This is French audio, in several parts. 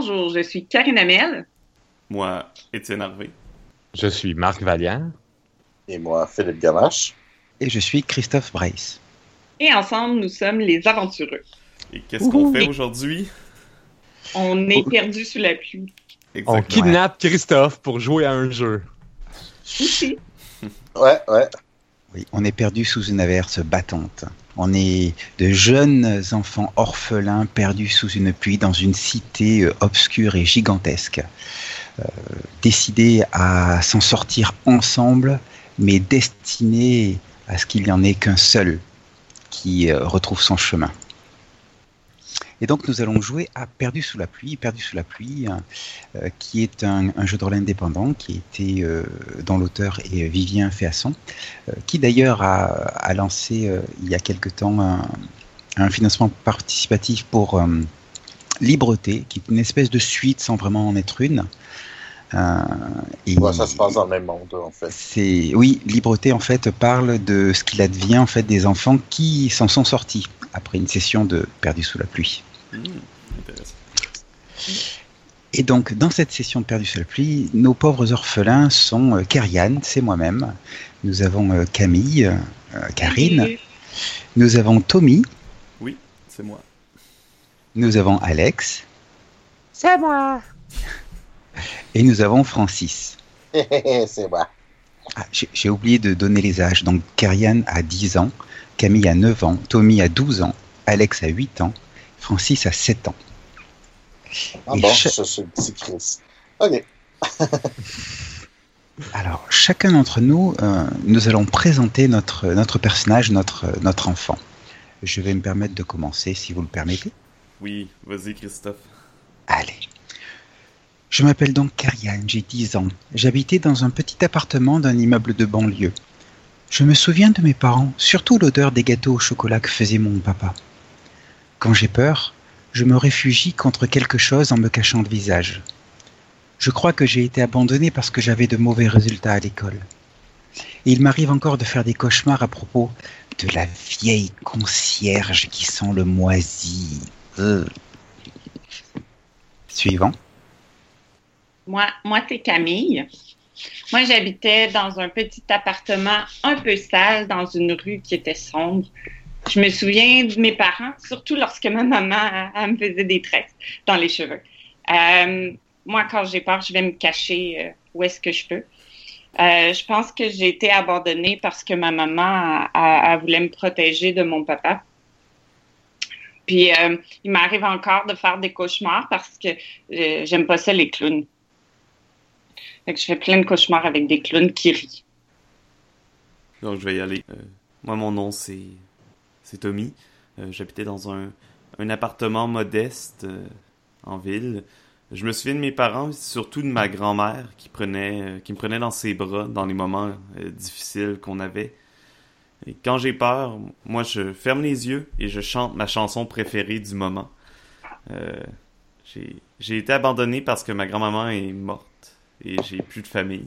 Bonjour, je suis Karine Amel. Moi, Étienne Harvey. Je suis Marc Valiant. Et moi, Philippe Gamache. Et je suis Christophe Brace. Et ensemble, nous sommes les aventureux. Et qu'est-ce qu'on fait aujourd'hui? On est perdu sous la pluie. Exactement. On kidnappe Christophe pour jouer à un jeu. Oui. ouais, ouais. Oui, on est perdu sous une averse battante. On est de jeunes enfants orphelins perdus sous une pluie dans une cité euh, obscure et gigantesque. Euh, décidés à s'en sortir ensemble, mais destinés à ce qu'il n'y en ait qu'un seul qui euh, retrouve son chemin. Et donc nous allons jouer à Perdu sous la pluie, Perdu sous la pluie, euh, qui est un, jeu de rôle indépendant qui était euh, dont l'auteur est Vivien Féasson, euh, qui d'ailleurs a, lancé il y a quelque temps un, financement participatif pour Libreté, qui est une espèce de suite sans vraiment en être une. et ça se passe dans le même monde, en fait. C'est oui, Libreté en fait parle de ce qu'il advient en fait des enfants qui s'en sont sortis après une session de Perdu sous la pluie. Hmm, et donc, dans cette session de Perdu sous la pluie, nos pauvres orphelins sont euh, c'est moi-même. Nous avons euh, Camille, euh, Karine. Nous avons Tommy. Oui, c'est moi. Nous avons Alex. C'est moi. Et nous avons Francis. c'est moi. Ah, j'ai oublié de donner les âges. Donc, Karian a 10 ans, Camille a 9 ans, Tommy a 12 ans, Alex a 8 ans, Francis a 7 ans. Ah bon. OK. Alors, chacun d'entre nous, euh, nous allons présenter notre, notre personnage, notre, notre enfant. Je vais me permettre de commencer, si vous le permettez. Oui, vas-y, Christophe. Allez. Je m'appelle donc Karianne, j'ai 10 ans. J'habitais dans un petit appartement d'un immeuble de banlieue. Je me souviens de mes parents, surtout l'odeur des gâteaux au chocolat que faisait mon papa. Quand j'ai peur, je me réfugie contre quelque chose en me cachant le visage. Je crois que j'ai été abandonné parce que j'avais de mauvais résultats à l'école. Et il m'arrive encore de faire des cauchemars à propos de la vieille concierge qui sent le moisi. Euh. Suivant. Moi, moi c'est Camille. Moi, j'habitais dans un petit appartement un peu sale dans une rue qui était sombre je me souviens de mes parents, surtout lorsque ma maman me faisait des tresses dans les cheveux. Euh, moi, quand j'ai peur, je vais me cacher euh, où est-ce que je peux. Euh, je pense que j'ai été abandonnée parce que ma maman voulait me protéger de mon papa. Puis il m'arrive encore de faire des cauchemars parce que j'aime pas ça les clowns. Je fais plein de cauchemars avec des clowns qui rient. Donc je vais y aller. moi mon nom c'est c'est Tommy. Euh, j'habitais dans un, appartement modeste euh, en ville. Je me souviens de mes parents, surtout de ma grand-mère qui prenait, euh, qui me prenait dans ses bras dans les moments difficiles qu'on avait. Quand j'ai peur, moi je ferme les yeux et je chante ma chanson préférée du moment. j'ai été abandonné parce que ma grand-maman est morte et j'ai plus de famille.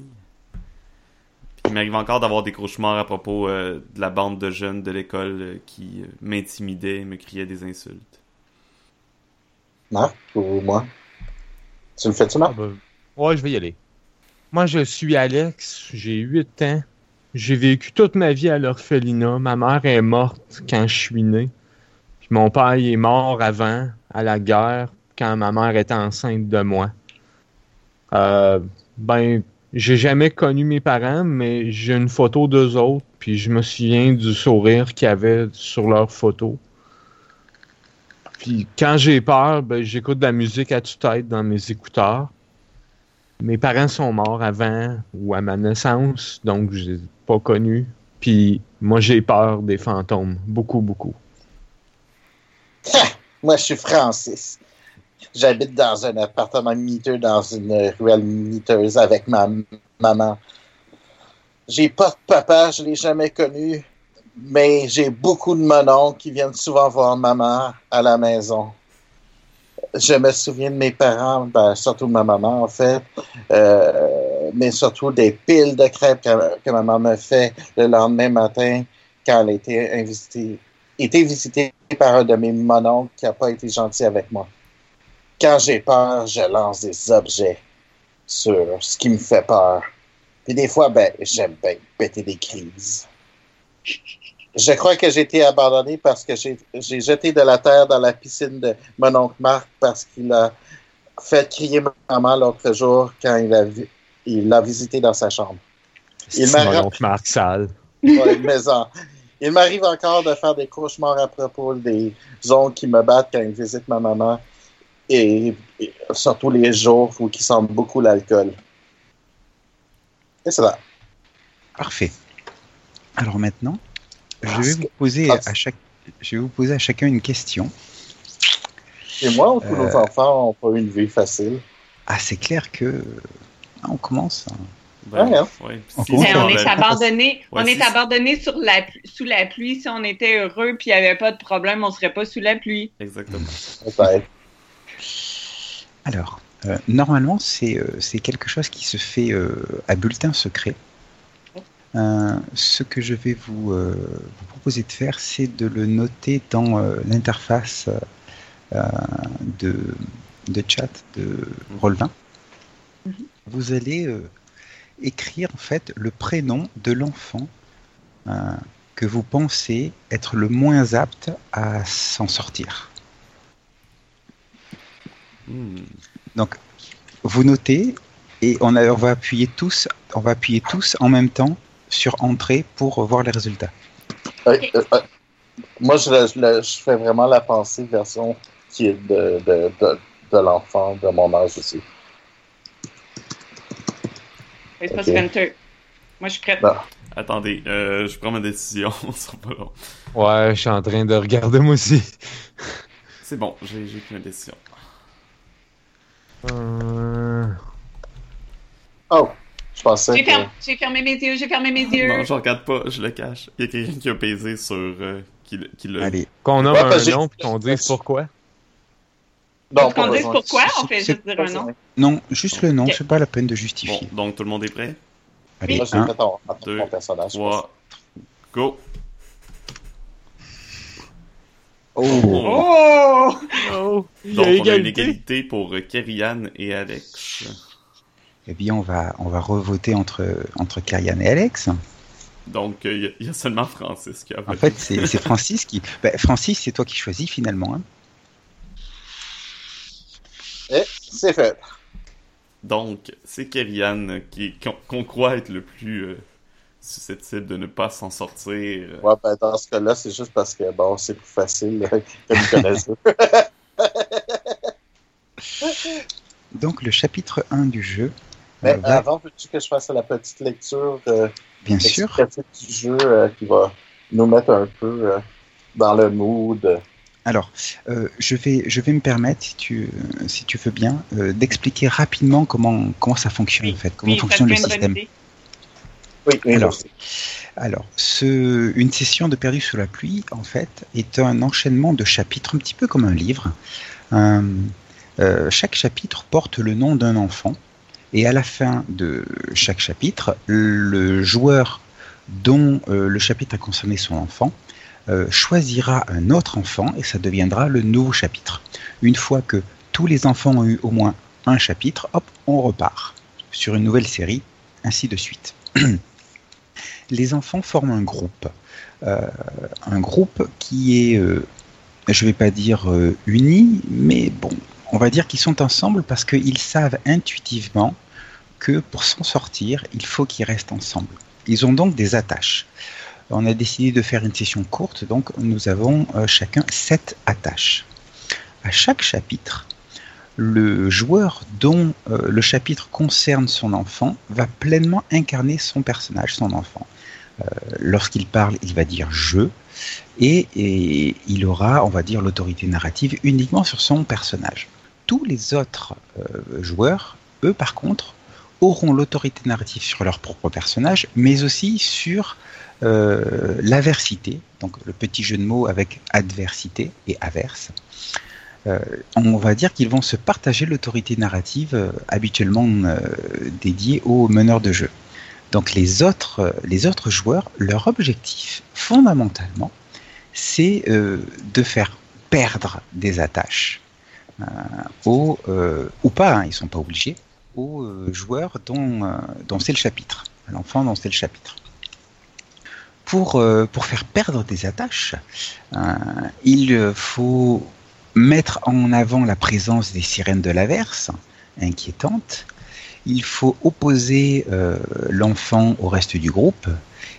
Il m'arrive encore d'avoir des cauchemars à propos euh, de la bande de jeunes de l'école euh, qui euh, m'intimidaient, me criaient des insultes. Marc ou moi? Tu me fais-tu, Marc? Ah ben, ouais, je vais y aller. Moi, je suis Alex, j'ai 8 ans. J'ai vécu toute ma vie à l'orphelinat. Ma mère est morte quand je suis né. Puis mon père est mort avant, à la guerre, quand ma mère était enceinte de moi. Euh, ben, j'ai jamais connu mes parents, mais j'ai une photo d'eux autres, puis je me souviens du sourire qu'il y avait sur leur photo. Puis quand j'ai peur, ben, j'écoute de la musique à tue-tête dans mes écouteurs. Mes parents sont morts avant ou à ma naissance, donc je les ai pas connus. Puis moi, j'ai peur des fantômes. Beaucoup, beaucoup. moi, je suis Francis. J'habite dans un appartement miteux dans une ruelle miteuse avec ma maman. J'ai pas de papa, je l'ai jamais connu, mais j'ai beaucoup de mononcles qui viennent souvent voir maman à la maison. Je me souviens de mes parents, ben, surtout de ma maman en fait, euh, mais surtout des piles de crêpes que, ma maman me fait le lendemain matin quand elle était été, été visitée par un de mes mononcles qui n'a pas été gentil avec moi. Quand j'ai peur, je lance des objets sur ce qui me fait peur. Puis des fois, ben, j'aime bien péter des crises. Je crois que j'ai été abandonné parce que j'ai jeté de la terre dans la piscine de mon oncle Marc parce qu'il a fait crier ma maman l'autre jour quand il a, il l'a visité dans sa chambre. Il mon oncle Marc Sale. Ouais, il m'arrive encore de faire des cauchemars à propos des ongles qui me battent quand ils visitent ma maman et, et surtout les jours où qui sentent beaucoup l'alcool. Et c'est là. Parfait. Alors maintenant, je vais vous poser à chaque, je vais vous poser à chacun une question. Et moi, tous nos Euh. enfants n'ont pas eu une vie facile. Ah, c'est clair que ah, on commence. hein. Ben, Ouais, hein. ouais. On Si est abandonné, Ouais, on si est c'est- abandonné sur la, sous la pluie. Si on était heureux puis il n'y avait pas de problème, on serait pas sous la pluie. Exactement. Alors, euh, normalement, c'est euh, c'est quelque chose qui se fait euh, à bulletin secret. Ce que je vais vous, vous proposer de faire, c'est de le noter dans l'interface de, de chat de Roll20. Mhm. Vous allez écrire en fait le prénom de l'enfant que vous pensez être le moins apte à s'en sortir. Hmm. Donc, vous notez et on, a- on va appuyer tous, on va appuyer tous en même temps sur entrée pour voir les résultats. Euh, euh, euh, moi, je, fais vraiment la pensée version qui est de, de, de, de l'enfant de mon âge aussi. C'est pas Ok. Spencer. Moi, je suis prête. Bon. Attendez, euh, je prends ma décision. Pas long. Ouais, je suis en train de regarder moi aussi. C'est bon, j'ai pris ma décision. Euh, Oh, je pensais J'ai que... fermé, j'ai fermé mes yeux, j'ai fermé mes yeux. Non, je regarde pas, je le cache. Il y a quelqu'un qui a pesé sur. euh, qui, le- qui l'a. Allez, Qu'on nomme Ouais, un nom puis qu'on dise pourquoi. Non, qu'on dise pourquoi? On fait juste dire un nom. non, juste le nom, Ok. c'est pas la peine de Bon, justifier. donc tout le monde est prêt? Allez, Moi, j'ai un, fait ton, ton deux, personnage. je 3, go! Oh, Oh! Oh, il y Donc, a on a une égalité. pour euh, Kerry-Ann et Alex. eh bien, on va, on va revoter entre, entre Karian et Alex. Donc, euh, il y a- il y, a seulement Francis qui a En fait, c'est c'est Francis qui. Ben, Francis, c'est toi qui choisis finalement. hein. Et c'est fait. Donc, c'est qu'on qu'on croit être le plus euh, susceptible de ne pas s'en sortir. Ouais, ben, dans ce cas-là, c'est juste parce que bon, c'est plus facile euh, comme. Donc, le chapitre 1 du jeu. Mais euh, va- avant, veux-tu que je fasse la petite lecture euh, bien sûr. du jeu euh, qui va nous mettre un peu euh, dans le mood? Alors, euh, je, vais, je vais me permettre, si tu, euh, si tu veux bien, euh, d'expliquer rapidement comment, comment ça fonctionne en fait, comment Oui, fonctionne le système. idée. Oui, oui, Alors, merci. Alors, ce, une session de Perdu sous la pluie, en fait, est un enchaînement de chapitres, un petit peu comme un livre. Euh, chaque chapitre porte le nom d'un enfant, et à la fin de chaque chapitre, le joueur dont euh, le chapitre a concerné son enfant euh, choisira un autre enfant, et ça deviendra le nouveau chapitre. Une fois que tous les enfants ont eu au moins un chapitre, hop, on repart sur une nouvelle série, ainsi de suite les enfants forment un groupe. Euh, un groupe qui est, euh, je ne vais pas dire euh, uni, mais bon, on va dire qu'ils sont ensemble parce qu'ils savent intuitivement que pour s'en sortir, il faut qu'ils restent ensemble. Ils ont donc des attaches. On a décidé de faire une session courte, donc nous avons chacun sept attaches. À chaque chapitre, le joueur dont euh, le chapitre concerne son enfant va pleinement incarner son personnage, son enfant. Euh, Lorsqu'il parle, il va dire je, et, il aura, on va dire, l'autorité narrative uniquement sur son personnage. Tous les autres euh, joueurs, eux, par contre, auront l'autorité narrative sur leur propre personnage, mais aussi sur l'aversité, donc le petit jeu de mots avec adversité et averse. Euh, on va dire qu'ils vont se partager l'autorité narrative euh, habituellement euh, dédiée aux meneurs de jeu. Donc les autres, les autres joueurs, leur objectif fondamentalement, c'est de faire perdre des attaches. aux, ou pas, hein, ils sont pas obligés, aux joueurs dont, dont c'est le chapitre, à l'enfant dont c'est le chapitre. Pour, pour faire perdre des attaches, il faut mettre en avant la présence des sirènes de l'averse, inquiétantes. Il faut opposer euh, l'enfant au reste du groupe.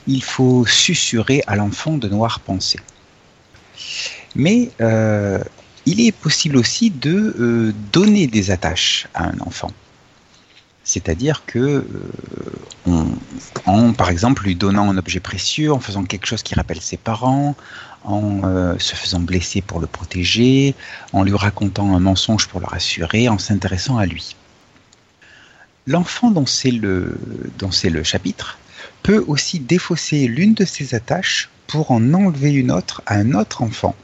Il faut susurrer à l'enfant de noires pensées. Mais euh, il est possible aussi de euh, donner des attaches à un enfant. C'est-à-dire que, euh, par exemple lui donnant un objet précieux, en faisant quelque chose qui rappelle ses parents, en euh, se faisant blesser pour le protéger, en lui racontant un mensonge pour le rassurer, en s'intéressant à lui. L'enfant dont c'est le, le chapitre peut aussi défausser l'une de ses attaches pour en enlever une autre à un autre enfant,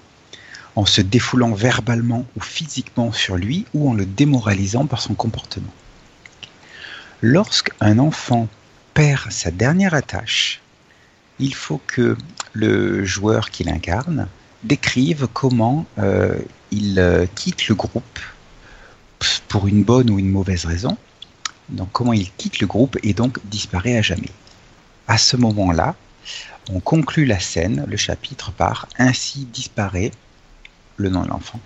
en se défoulant verbalement ou physiquement sur lui ou en le démoralisant par son comportement. Lorsqu'un enfant perd sa dernière attache, il faut que le joueur qui l'incarne décrive comment euh, il euh, quitte le groupe pour une bonne ou une mauvaise raison. Donc comment il quitte le groupe et donc disparaît à jamais. À ce moment-là, on conclut la scène, le chapitre par Ainsi disparaît le nom de l'enfant.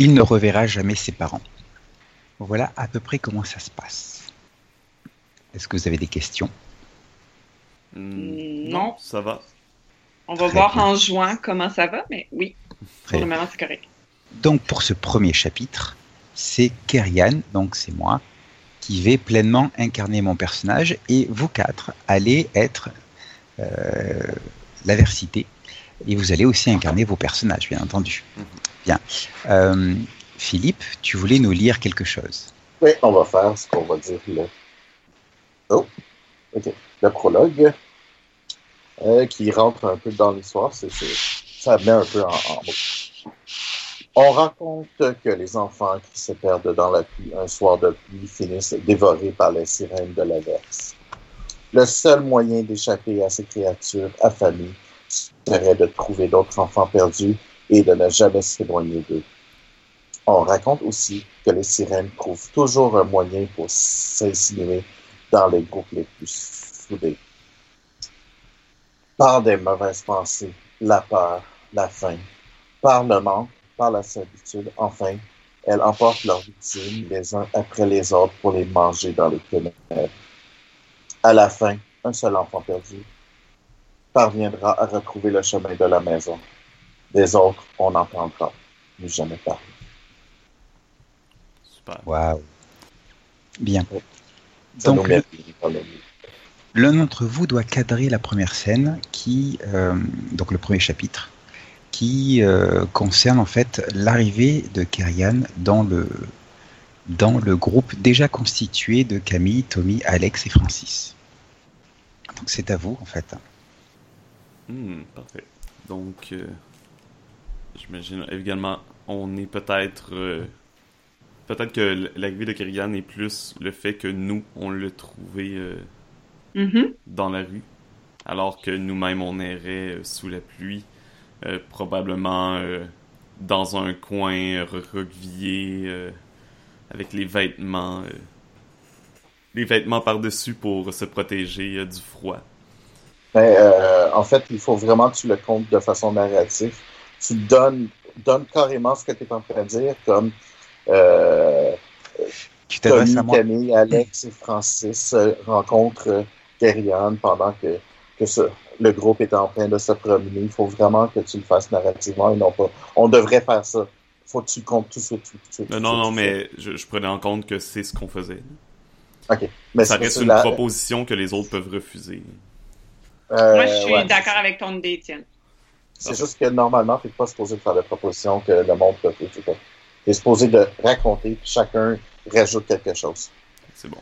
Il ne reverra jamais ses parents. Voilà à peu près comment ça se passe. Est-ce que vous avez des questions? Hmm, Non. ça va. On va Très voir bien. en juin comment ça va, mais oui, Très pour le moment, c'est correct. Donc pour ce premier chapitre, c'est Kerian, donc c'est moi, qui vais pleinement incarner mon personnage et vous quatre allez être euh, l'aversité et vous allez aussi incarner vos personnages, bien entendu. Mhm. Bien. Euh, Philippe, tu voulais nous lire quelque chose? Oui, on va faire ce qu'on va dire le. Oh, ok. Le prologue euh, qui rentre un peu dans l'histoire. C'est, ça met un peu en. On raconte que les enfants qui se perdent dans la pluie un soir de pluie finissent dévorés par les sirènes de l'averse. Le seul moyen d'échapper à ces créatures affamées serait de trouver d'autres enfants perdus et de ne jamais s'éloigner d'eux. On raconte aussi que les sirènes trouvent toujours un moyen pour s'insinuer dans les groupes les plus soudés. Par des mauvaises pensées, la peur, la faim, par le manque, par la servitude, enfin, elles emportent leurs victimes les uns après les autres pour les manger dans les ténèbres. À la fin, un seul enfant perdu parviendra à retrouver le chemin de la maison. Des autres, on n'entendra plus jamais parler. Super. Waouh. Bien. Ça Donc. L'un d'entre vous doit cadrer la première scène qui, euh, donc le premier chapitre, qui euh, concerne en fait l'arrivée de Kerian dans le, dans le groupe déjà constitué de Camille, Tommy, Alex et Francis. Donc c'est à vous en fait. Hmm, parfait. Donc, euh, j'imagine également, on est peut-être. Peut-être que l'arrivée de Kerrigan est plus le fait que nous, on l'a trouvé euh, Mhm. dans la rue, alors que nous-mêmes, on errait euh, sous la pluie, euh, probablement euh, dans un coin recroquevillé, euh, avec les vêtements. euh, les vêtements par-dessus pour se protéger euh, du froid. Euh, en fait, il faut vraiment que tu le comptes de façon narrative. Tu donnes, donnes carrément ce que tu es en train de dire, comme euh, Tu t'adresses Tommy, à moi. Camille, Alex et Francis euh, rencontrent euh, Kerrian pendant que, que ce- le groupe est en train de se promener. Il faut vraiment que tu le fasses narrativement et non pas. On devrait faire ça. faut que tu le comptes tout de suite. tout Non, non, mais je, je prenais en compte que c'est ce qu'on faisait. OK. Mais Ça c'est- reste une la- proposition que les autres peuvent refuser. euh, Moi, je suis ouais. d'accord avec ton idée, Étienne. C'est juste que normalement, tu n'es pas supposé de faire de propositions que le monde peut Tu es supposé de raconter, puis chacun rajoute quelque chose. C'est bon.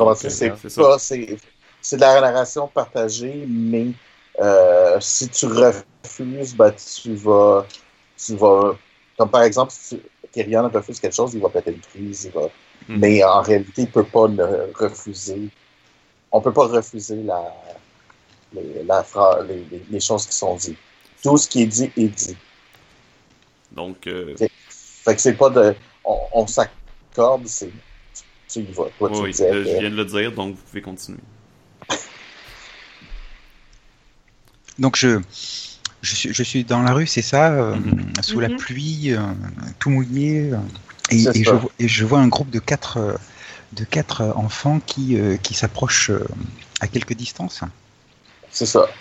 Euh, c'est pas, c'est, de la narration partagée, mais euh, si tu refuses, ben, tu vas, tu vas, comme par exemple, si Kyrian refuse quelque chose, il va péter une crise, il va, Mhm. mais en réalité, il peut pas ne refuser. On peut pas refuser la, les, la les- les choses qui sont dites. Tout ce qui est dit est dit. Donc, euh, Ok. Fait que c'est pas de. On, on s'accorde, c'est. Tu y vas. Toi, tu Oui, disais euh, que- je viens de le dire, donc vous pouvez continuer. Donc je, je, suis, je suis dans la rue, c'est ça, euh, Mhm. sous la Mhm. pluie, euh, tout mouillé, et, je, vois- et je vois un groupe de quatre, de quatre enfants qui, euh, qui s'approchent euh, à quelque distance. C'est ça.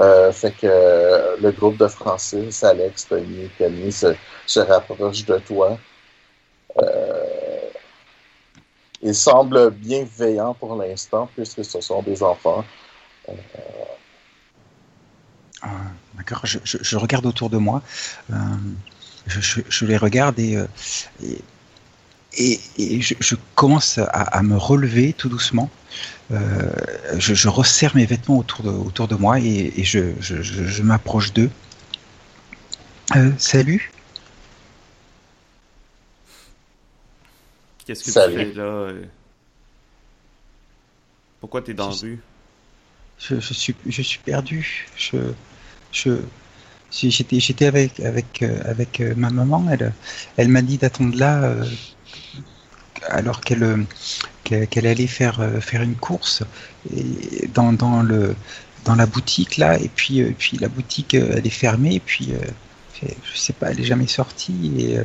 Euh, fait que euh, le groupe de Francis, Alex, Tony Camille se, se rapproche de toi. Euh, ils semblent bienveillants pour l'instant, puisque ce sont des enfants. Ah, D'accord, je, regarde autour de moi, je, les regarde et, je, commence à me relever tout doucement. Euh, je, je resserre mes vêtements autour de, autour de moi et, et je, je- je- je m'approche d'eux. Euh, salut, Qu'est-ce que Salut. tu fais là? euh? Pourquoi t'es dans la Je- rue? je, je suis, je suis perdu. Je, je, j'étais, j'étais avec, avec, avec ma maman. Elle, elle m'a dit d'attendre là, euh, alors qu'elle, euh, qu'elle, allait faire, euh, faire une course dans, la boutique là. Et puis, euh, la boutique, elle est fermée. Et puis, je sais pas, elle est jamais sortie.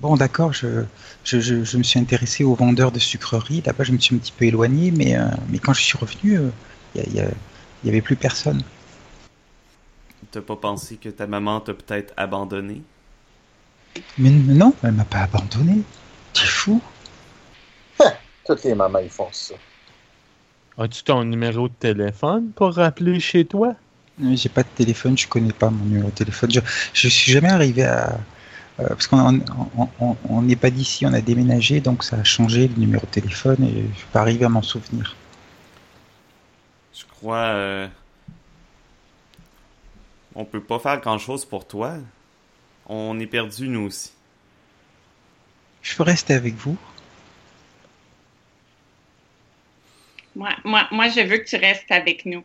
Bon, d'accord. Je, me suis intéressé aux vendeurs de sucreries. Là-bas, je me suis un petit peu éloigné, mais, quand je suis revenu, il y, a- il y a- il y avait plus personne. T'as pas pensé que ta maman t'a peut-être abandonné? Mais non, elle m'a pas abandonné. T'es fou Toutes les mamans, ils font ça. As-tu ton numéro de téléphone pour rappeler chez toi? Mais J'ai pas de téléphone, je connais pas mon numéro de téléphone. Je, je suis jamais arrivé à. euh, parce qu'on on- on- on- on n'est pas d'ici, on a déménagé, donc ça a changé le numéro de téléphone et je suis pas arrivé à m'en souvenir. Je crois... euh, On peut pas faire grand-chose pour toi. On est perdus, nous aussi. Je peux rester avec vous? Moi, moi, moi, je veux que tu restes avec nous.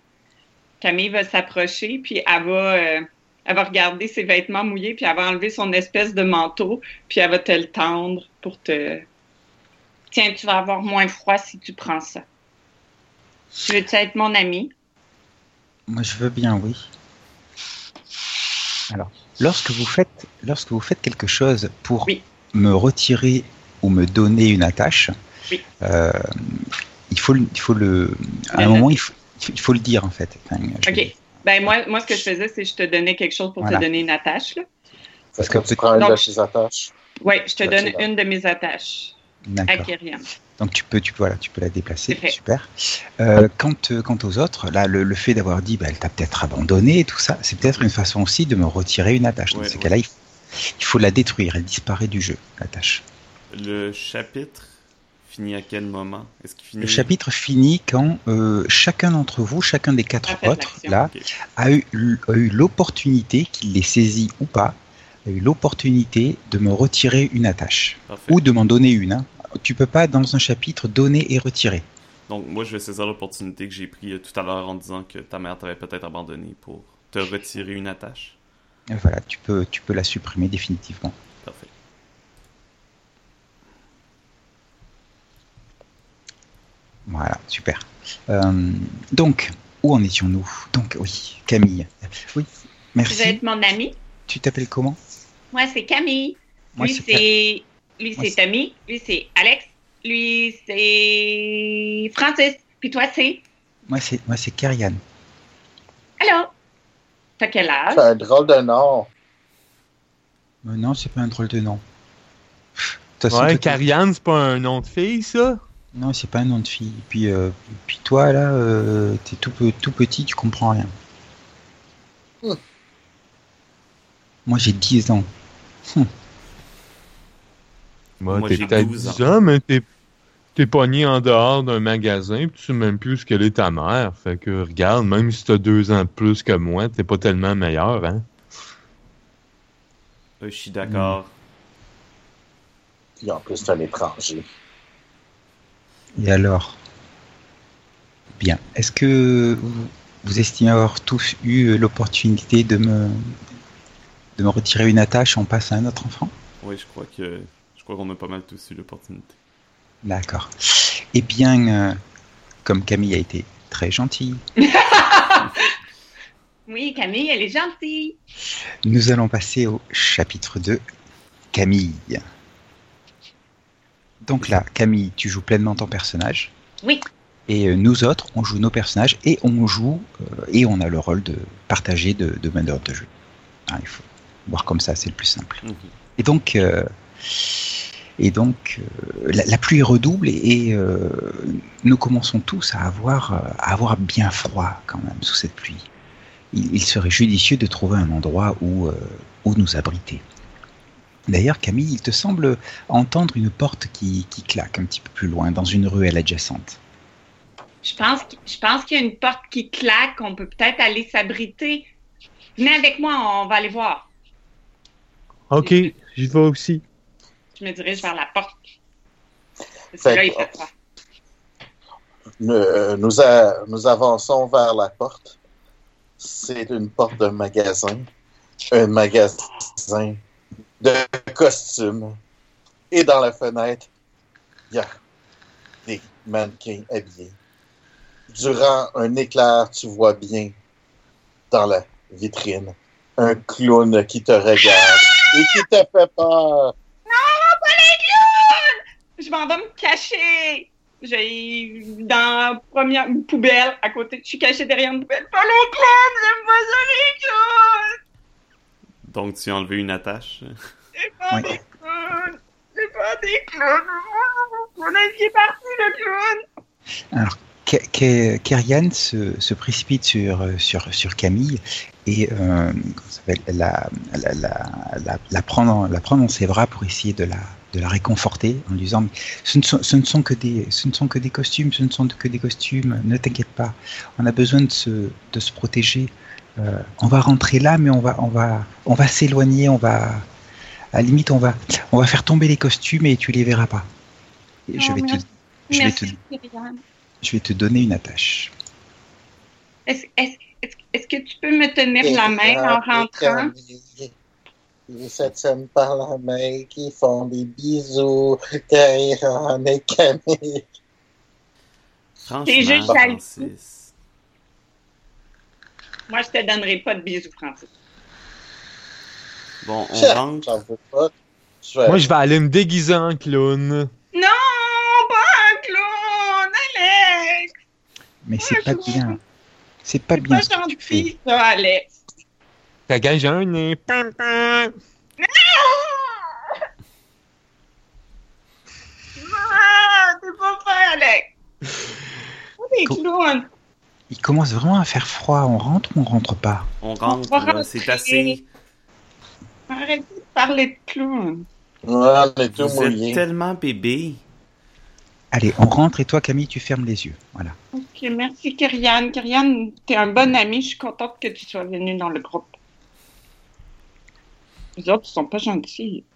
Camille va s'approcher, puis elle va, euh, elle va regarder ses vêtements mouillés, puis elle va enlever son espèce de manteau, puis elle va te le tendre pour te. Tiens, tu vas avoir moins froid si tu prends ça. Tu veux-tu être mon ami? Moi, je veux bien, oui. Alors, lorsque vous faites, lorsque vous faites quelque chose pour Oui. me retirer ou me donner une attache, Oui. euh, il faut, le- il faut le, à un moment, il faut, il faut le dire en fait. Enfin, je- OK. Ben, moi, moi, ce que je faisais, c'est que je te donnais quelque chose pour Voilà. te donner une attache. Là. Parce que tu prends une de tes attaches. Oui, je te donne une de mes attaches. Kyrian. Donc tu peux, tu peux, voilà, tu peux la déplacer, super. Euh, quant, euh, quant aux autres, là, le, le fait d'avoir dit, bah, elle t'a peut-être abandonné et tout ça, c'est peut-être une façon aussi de me retirer une attache. Dans Ouais, ces ouais. cas-là, il, il faut la détruire, elle disparaît du jeu, l'attache. Le chapitre finit à quel moment? Est-ce qu'il finit... Le chapitre finit quand euh, chacun d'entre vous, chacun des quatre autres, là, a eu, a eu l'opportunité, qu'il l'ait saisi ou pas, a eu l'opportunité de me retirer une attache. Parfait. Ou de m'en donner une. Hein. Tu peux pas, dans un chapitre, donner et retirer. Donc, moi, je vais saisir l'opportunité que j'ai pris euh, tout à l'heure en disant que ta mère t'avait peut-être abandonné pour te retirer une attache. Et Voilà, tu peux, tu peux la supprimer définitivement. Parfait. Voilà, super. Euh, donc, où en étions-nous? Donc, oui, Camille. Oui, Tu veux merci. être mon ami? Tu t'appelles comment? Moi, c'est Camille. Moi, c'est lui, c'est Tommy. Lui, c'est Alex. Lui, c'est Francis. Puis toi, c'est? Moi, c'est moi, c'est Karian. Allô? T'as quel âge? C'est un drôle de nom. Euh, non, c'est pas un drôle de nom. De toute façon, Ouais, toi, t'es- Karian, c'est pas un nom de fille, ça? Non, c'est pas un nom de fille. Puis, euh, puis toi, là, euh, t'es tout, tout petit, tu comprends rien. Hmm. Moi, j'ai 10 ans. Moi, Moi, t'es j'ai peut-être 12 10 ans. mais t'es, t'es pogné en dehors d'un magasin, pis tu sais même plus ce qu'elle est ta mère. Fait que, regarde, même si t'as deux ans de plus que moi, t'es pas tellement meilleur, hein? Euh, je suis d'accord. Puis en plus, c'est un étranger. Et alors? Bien. Est-ce que vous, vous estimez avoir tous eu l'opportunité de me, de me retirer une attache, on passe à un autre enfant? Oui, je crois que crois qu'on a pas mal tous eu l'opportunité. D'accord. Eh bien, euh, comme Camille a été très gentille, Oui, Camille, elle est gentille. nous allons passer au chapitre 2, Camille. Donc là, Camille, tu joues pleinement ton personnage. Oui. Et euh, nous autres, on joue nos personnages et on joue euh, et on a le rôle de partager de, de meneur de jeu. Hein, il faut voir comme ça, c'est le plus simple. Mhm. Et donc, euh, et donc euh, la, la pluie redouble et, et, euh, nous commençons tous à avoir, euh, à avoir bien froid quand même sous cette pluie. Il, il serait judicieux de trouver un endroit où, euh, où nous abriter. D'ailleurs, Camille, il te semble entendre une porte qui, qui claque un petit peu plus loin, dans une ruelle adjacente. Je pense, je pense qu'il y a une porte qui claque. On peut peut-être aller s'abriter. Venez avec moi, on va aller voir. Ok, j'y vais aussi. Je me dirige vers la porte. Parce Fait que là, il fait froid. Nous, euh, nous, a- nous avançons vers la porte. C'est une porte d'un magasin. Un magasin de costumes. Et dans la fenêtre, il y a des mannequins habillés. Durant un éclair, tu vois bien dans la vitrine un clown qui te regarde et qui te fait peur. Non, pas les clowns! Je m'en vais me cacher. J'ai dans la première poubelle à côté. Je suis cachée derrière une poubelle. Pas les clowns! J'aime pas ça, les! Donc tu as enlevé une attache. C'est pas des clowns! C'est pas des clowns! On a qui est parti, le clown! Ke- Kerian se, se précipite sur, sur, sur Camille et euh, la, la, la, la prendre, la prendre dans ses bras pour essayer de la, de la réconforter en lui disant ce ne, sont, ce, ne sont que des, ce ne sont que des costumes, ce ne sont que des costumes, ne t'inquiète pas, on a besoin de se, de se protéger. Euh, on va rentrer là, mais on va, on va, on va s'éloigner, on va, à la limite, on va, on va faire tomber les costumes et tu les verras pas. Et je vais te, je vais te, Kyrian. je vais te donner une attache. Est-ce est-ce- est-ce- est-ce que tu peux me tenir la main en rentrant? Se tiennent par la main, qui font des bisous derrière et Camille. Franchement, T'es juste. Francis. Moi, je te donnerai pas de bisous, Francis. Bon, on rentre. J'en veux pas. Je vais- Moi, je vais aller me déguiser en clown. Non, pas un clown, Alex! Mais c'est pas je bien. C'est pas bien Pas ce que tu fais. gentil, ça, Alex. T'as un nez. Pam, pam. Ah, t'es pas fin, Alex. Co-. Il commence vraiment à faire froid. On rentre ou on rentre pas? On rentre, c'est assez. Arrêtez de parler de clowns. Ouais, on est tout Vous êtes mouillés. tellement bébé. Allez, on rentre et toi, Camille, tu fermes les yeux. Voilà. Ok, merci, Kyrian. Kyrian, t'es un bon ami. Je suis contente que tu sois venu dans le groupe. Les autres, sont pas gentils.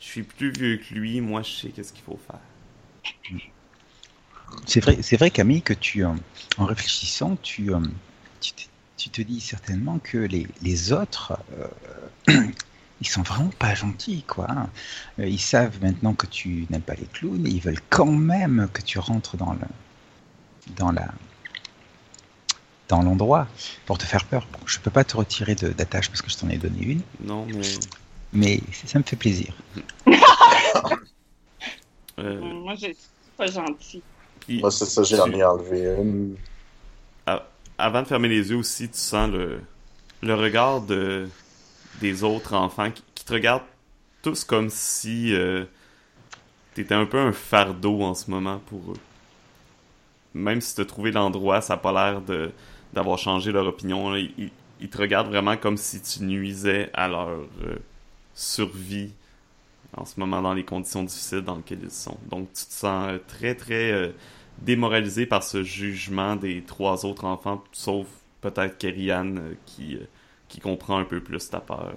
Je suis plus vieux que lui, moi je sais qu'est-ce qu'il faut faire. C'est vrai, c'est vrai, Camille, que tu, euh, en réfléchissant, tu, euh, tu, te, tu te dis certainement que les, les autres, euh, ils sont vraiment pas gentils, quoi. hein. Euh, Ils savent maintenant que tu n'aimes pas les clowns et ils veulent quand même que tu rentres dans le, dans la, dans l'endroit pour te faire peur. Bon, je peux pas te retirer d'attache parce que je t'en ai donné une, Non, mais. mais ça me fait plaisir. euh, Moi, je suis pas gentille. puis- Moi, c'est ça, j'en ai enlevé une. avant de fermer les yeux aussi, tu sens le, le regard de, des autres enfants qui, qui te regardent tous comme si euh, t'étais un peu un fardeau en ce moment pour eux. Même si t'as trouvé l'endroit, ça a pas l'air de d'avoir changé leur opinion. Ils, ils- ils te regardent vraiment comme si tu nuisais à leur euh, survie en ce moment dans les conditions difficiles dans lesquelles ils sont. Donc tu te sens euh, très très euh, démoralisé par ce jugement des trois autres enfants, sauf peut-être Kerian euh, qui, qui comprend un peu plus ta peur.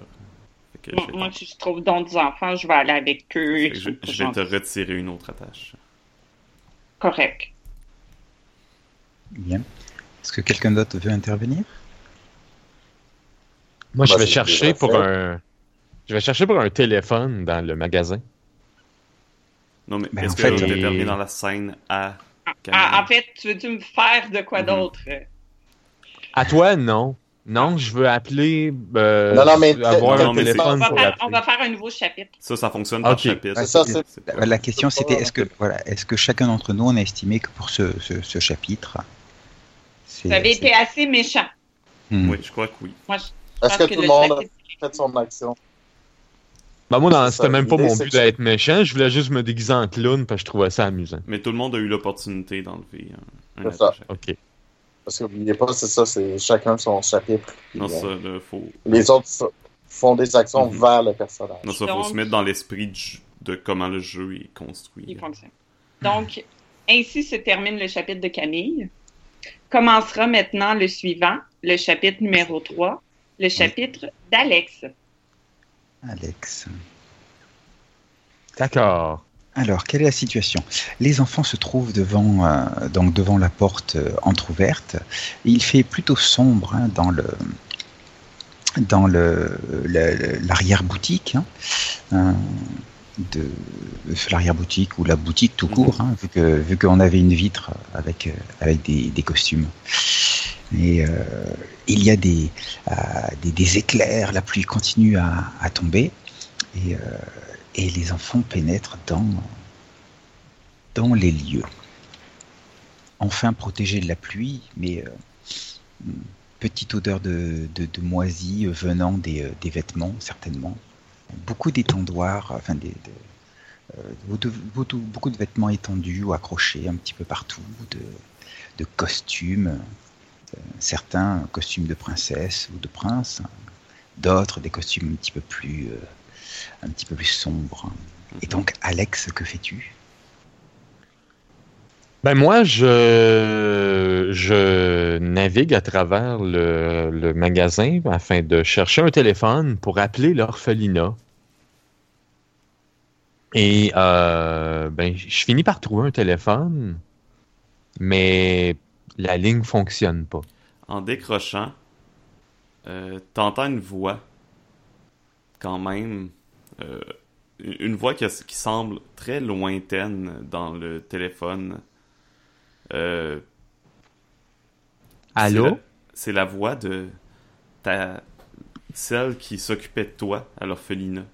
Moi, si je trouve d'autres enfants, je vais aller avec eux. je, je vais te retirer une autre attache. Correct. Bien. Est-ce que quelqu'un d'autre veut intervenir? Moi, je Moi, vais chercher pour un. Je vais chercher pour un téléphone dans le magasin. Non, mais Ben, est-ce en que fait, et- dans la scène à Camille? Ah, en fait, tu veux-tu me faire de quoi Mhm. d'autre? À toi, non. Non, je veux appeler. euh, Non, non, mais- avoir non, un mais c'est- On téléphone va, pour faire, appeler. on va faire un nouveau chapitre. Ça, ça fonctionne par chapitre. Ça, La, la question c'était est-ce que voilà, est-ce que chacun d'entre nous on a estimé que pour ce, ce, ce chapitre, Vous avez été assez méchant. Hmm. Oui, je crois que oui. Moi, je Est-ce pense que tout le le monde a fait son action? Ben, moi, c'était même pas mon but que- d'être méchant. Je voulais juste me déguiser en clown parce que je trouvais ça amusant. Mais tout le monde a eu l'opportunité d'enlever un, un C'est ça. Ok. Parce que n'oubliez pas, c'est ça, c'est chacun son chapitre. Non, euh, ça, là, faut... les autres font des actions Mhm. vers le personnage. Non, ça, faut Donc- se mettre dans l'esprit jeu- de comment le jeu est construit. Il fonctionne. Donc, ainsi se termine le chapitre de Camille. Commencera maintenant le suivant, le chapitre numéro 3, le chapitre d'Alex. Alex. D'accord. Alors, quelle est la situation? Les enfants se trouvent devant, euh, donc devant la porte euh, entr'ouverte. Il fait plutôt sombre hein, dans le dans le le- l'arrière-boutique, hein, euh, de l'arrière-boutique ou la boutique tout court, hein, vu qu'on avait une vitre avec euh, des, costumes. Et euh, il y a des, euh, des éclairs, la pluie continue à, tomber et les enfants pénètrent dans, les lieux. Enfin protégés de la pluie, mais petite odeur de, de, de moisi venant des vêtements, certainement. Beaucoup d'étendoirs, enfin euh, beaucoup, de, vêtements étendus ou accrochés un petit peu partout, de, costumes, euh, certains costumes de princesse ou de prince, d'autres des costumes un petit peu plus euh, un petit peu plus sombre. Et donc, Alex, que fais-tu? Ben moi, je, je navigue à travers le, le magasin afin de chercher un téléphone pour appeler l'orphelinat. Et euh, ben, je finis par trouver un téléphone, mais la ligne fonctionne pas. En décrochant, euh, t'entends une voix, quand même, euh, une voix qui, qui semble très lointaine dans le téléphone. Euh, Allô? c'est la- C'est la voix de ta celle qui s'occupait de toi à l'orphelinat.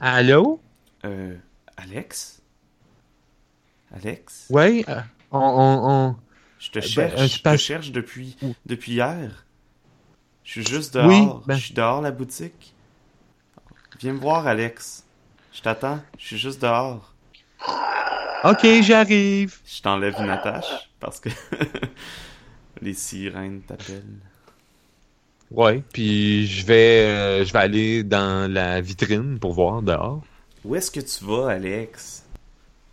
Allô? Euh, Alex? Alex? Oui, euh, on, on, on- Je te Ben, cherche, euh, je te cherche depuis, depuis hier. Je suis juste Oui, dehors. ben- Je suis dehors la boutique. Viens me voir, Alex. Je t'attends. Je suis juste dehors. Ok, j'arrive. Je t'enlève une attache parce que les sirènes t'appellent. Ouais, puis je vais, euh, je vais aller dans la vitrine pour voir dehors. Où est-ce que tu vas, Alex?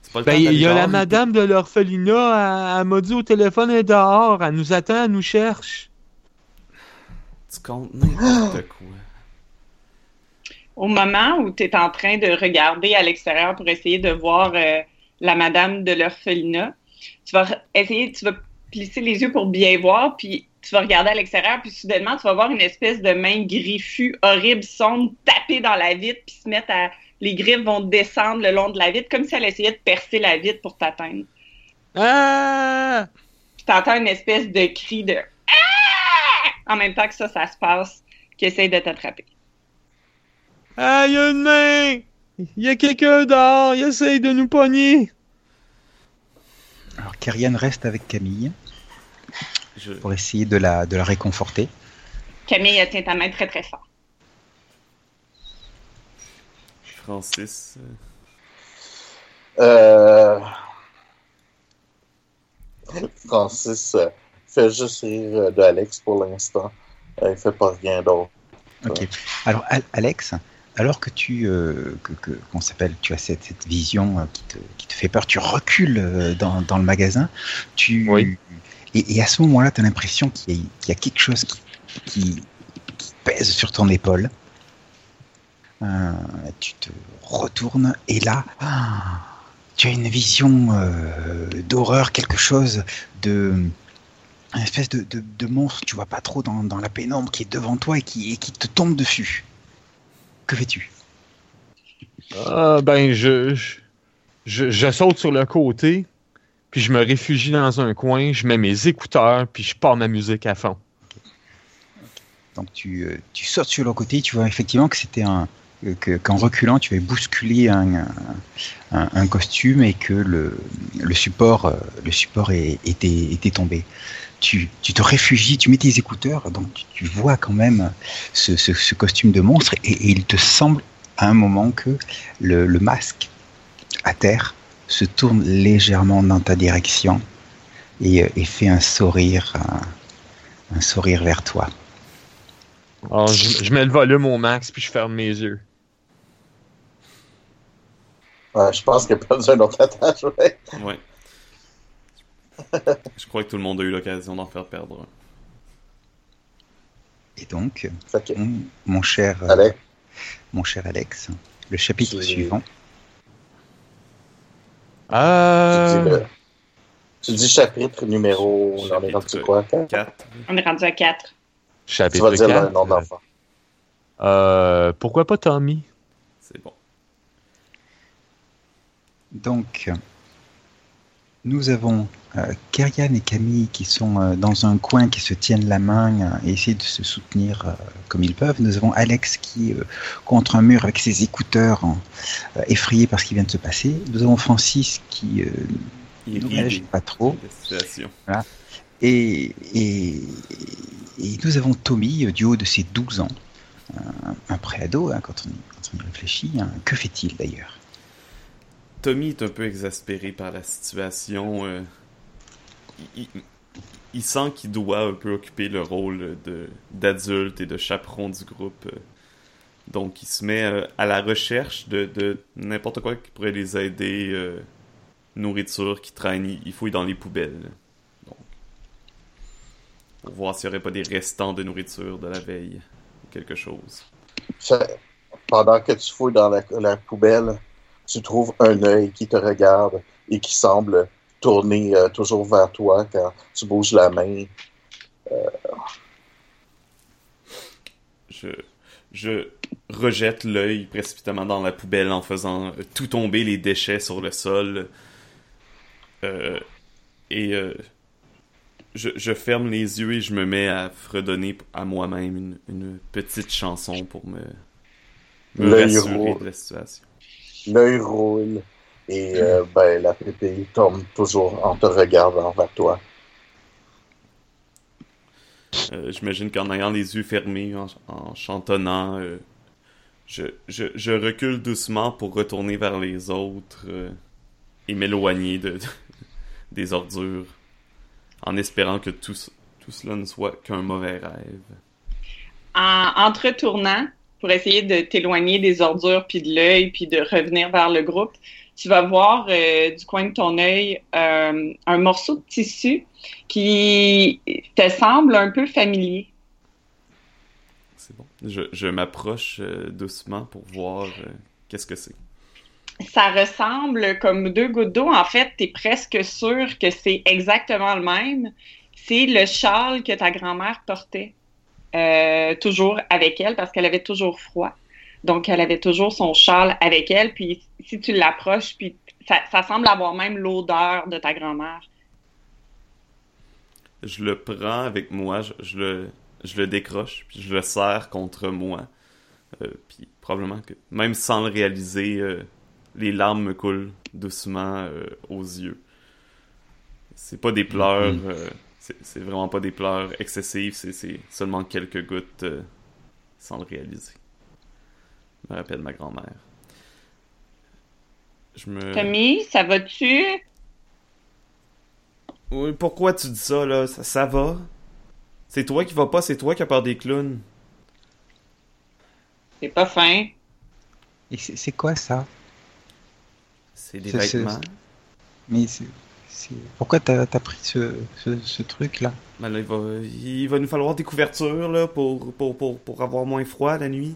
C'est pas le Ben, il d'aller y a la madame de l'orphelinat, elle, elle m'a dit au téléphone, elle est dehors, elle nous attend, elle nous cherche. Tu comptes n'importe quoi? Au moment où tu es en train de regarder à l'extérieur pour essayer de voir euh, la madame de l'orphelinat, tu vas essayer, tu vas plisser les yeux pour bien voir, puis tu vas regarder à l'extérieur, puis soudainement, tu vas voir une espèce de main griffue, horrible, sombre, taper dans la vitre, puis se mettre à... Les griffes vont descendre le long de la vitre, comme si elle essayait de percer la vitre pour t'atteindre. Ah! Puis t'entends une espèce de cri de Ah! en même temps que ça, ça se passe, qui essaye de t'attraper. Ah, il y a une main! Il y a quelqu'un dehors, il essaye de nous pogner. Alors, Kerian reste avec Camille Je... pour essayer de la, de la réconforter. Camille, elle tient ta main très très fort. Francis. euh, Euh... Francis euh, fait juste rire de Alex pour l'instant. Il fait pas rien d'autre. Ok. Alors, Al- Alex, alors que tu, euh, que, que- qu'on s'appelle, tu as cette, cette vision euh, qui, te, qui te fait peur, tu recules euh, dans, dans le magasin, tu, Oui. Et, à ce moment-là, tu as l'impression qu'il y, a- quelque chose qui, pèse sur ton épaule. Euh, tu te retournes et là, ah, tu as une vision euh, d'horreur, quelque chose de un espèce de, de, de monstre, tu vois pas trop dans, la pénombre, qui est devant toi et qui, te tombe dessus. Que fais-tu? Ah, ben, je, je saute sur le côté, je me réfugie dans un coin, je mets mes écouteurs, puis je pars ma musique à fond. Donc tu, euh, tu sautes sur le côté, tu vois effectivement que c'était un euh, que- qu'en reculant tu avais bousculé un, un, costume et que le, le support euh, le support était, était tombé. Tu, tu te réfugies, tu mets tes écouteurs, donc tu, vois quand même ce, ce, ce costume de monstre et, et il te semble à un moment que le, le masque à terre se tourne légèrement dans ta direction et, euh, et fait un sourire un, un sourire vers toi. Alors, je, je mets le volume au max, puis je ferme mes yeux. Ouais, je pense qu'il n'y a pas besoin d'autre attache, ouais. Ouais. Je crois que tout le monde a eu l'occasion d'en faire perdre. Et donc, Fait que, mon, mon cher, euh, Alex, mon cher Alex, le chapitre suivant. Tu Euh... dis, le- tu dis chapitre numéro. On en est Chapitre rendu quoi? quatre? 4. On est rendu à 4. Tu Chapitre vas dire le 4. nom d'enfant. Euh, pourquoi pas Tommy? C'est bon. Donc, nous avons euh, Kerian et Camille qui sont euh, dans un coin, qui se tiennent la main euh, et essaient de se soutenir euh, comme ils peuvent. Nous avons Alex qui est euh, contre un mur avec ses écouteurs, hein, effrayé par ce qui vient de se passer. Nous avons Francis qui ne réagit pas trop. Et, et, et nous avons Tommy, du haut de ses 12 ans, un, un préado, hein, quand, on, quand on y réfléchit. hein. Que fait-il d'ailleurs? Tommy est un peu exaspéré par la situation. euh, il, sent qu'il doit un peu occuper le rôle d'adulte et de chaperon du groupe. euh. Donc il se met euh, à la recherche de, de n'importe quoi qui pourrait les aider. nourriture qui traîne, il- il fouille dans les poubelles. Donc, pour voir s'il n'y aurait pas des restants de nourriture de la veille quelque chose. Pendant que tu fouilles dans la poubelle, tu trouves un œil qui te regarde et qui semble tourner euh, toujours vers toi quand tu bouges la main. Je, je rejette l'œil précipitamment dans la poubelle en faisant euh, tout tomber les déchets sur le sol. Euh, et je, je ferme les yeux et je me mets à fredonner à moi-même une, une petite chanson pour me, me rassurer de la situation. L'œil roule et euh, ben, la pupille tombe toujours en te regardant vers toi. Euh, J'imagine qu'en ayant les yeux fermés, en, en chantonnant, euh, je, je, je recule doucement pour retourner vers les autres euh, et m'éloigner de, de- des ordures, en espérant que tout, tout cela ne soit qu'un mauvais rêve. En, en te retournant, pour essayer de t'éloigner des ordures, puis de l'œil, puis de revenir vers le groupe, tu vas voir euh, du coin de ton œil euh, un morceau de tissu qui te semble un peu familier. C'est bon. Je, je m'approche euh, doucement pour voir qu'est-ce que c'est. Ça ressemble comme deux gouttes d'eau. En fait, tu es presque sûr que c'est exactement le même. C'est le châle que ta grand-mère portait euh, toujours avec elle parce qu'elle avait toujours froid. Donc, elle avait toujours son châle avec elle. Puis, si tu l'approches, puis ça, ça semble avoir même l'odeur de ta grand-mère. Je le prends avec moi, je, je le, je le décroche, puis je le serre contre moi. Euh, puis probablement que, même sans le réaliser, euh, les larmes me coulent doucement euh, aux yeux. C'est pas des pleurs, Mhm. euh, c'est vraiment pas des pleurs excessives, c'est- seulement quelques gouttes euh, sans le réaliser. Je me rappelle ma grand-mère. Je me... Tommy, ça va-tu? Oui, pourquoi tu dis ça, là? Ça, ça va? C'est toi qui va pas, c'est toi qui as peur des clowns. C'est pas fin. Et c'est c'est quoi ça? C'est des vêtements. Mais c'est- pourquoi t'as as pris ce, ce, ce truc-là? Ben là, il va, il va nous falloir des couvertures, là, pour, pour, pour, pour avoir moins froid la nuit.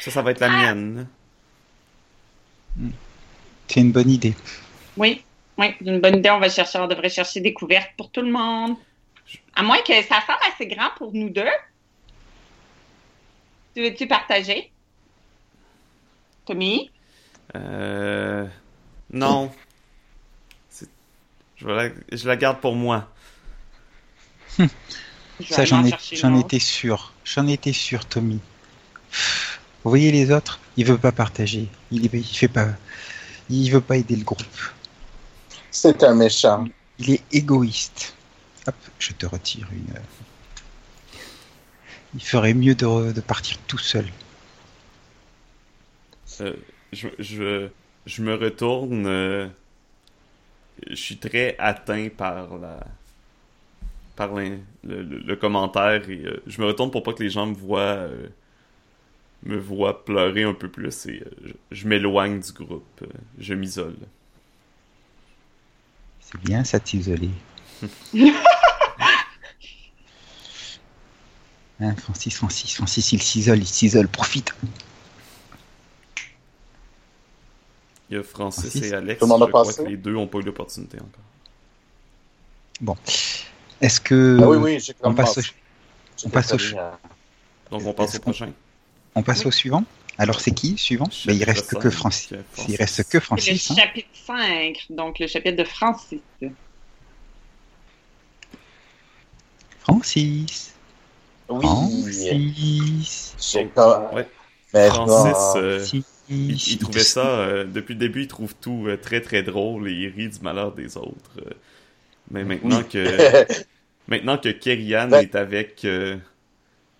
Ça, ça va être la mienne. là. C'est une bonne idée. Oui, oui, c'est une bonne idée. On va chercher, on devrait chercher des couvertes pour tout le monde. À moins que ça semble assez grand pour nous deux. Tu veux-tu partager? Tommy? Euh... Non. Je, la... je la garde pour moi. Ça, j'en étais sûr. J'en étais sûr, Tommy. Vous voyez les autres? Il veut pas partager. Il, est- il fait pas. Il veut pas aider le groupe. C'est un méchant. Il est égoïste. Hop, je te retire une. Il ferait mieux de, de partir tout seul. Euh, je, je, je me retourne. euh, Je suis très atteint par la. par le, le- le commentaire et euh, je me retourne pour pas que les gens me voient. euh, me voient pleurer un peu plus et euh, je, je m'éloigne du groupe. je m'isole. C'est bien ça de s'isoler. Hein, Francis, Francis, Francis, il s'isole, il s'isole, profite. Il y a Francis Francis, et Alex. je crois passé? que les deux ont pas eu l'opportunité encore. Est-ce que Ah oui, oui, j'ai on passe au, on passe au- Donc on passe Est-ce au qu'on- prochain. on passe au suivant? Alors c'est qui suivant? Ben, Il reste Chapitre que cinq, Francis. euh, Il reste que C'est le Francis. hein. chapitre 5, donc le chapitre de Francis. Francis. Oui, Francis. j'ai comme... Ouais. Francis, euh, Francis. Il, il trouvait ça, euh, depuis le début, il trouve tout euh, très très drôle et il rit du malheur des autres. euh. mais maintenant oui. que maintenant que Kerrian Ben- est avec euh,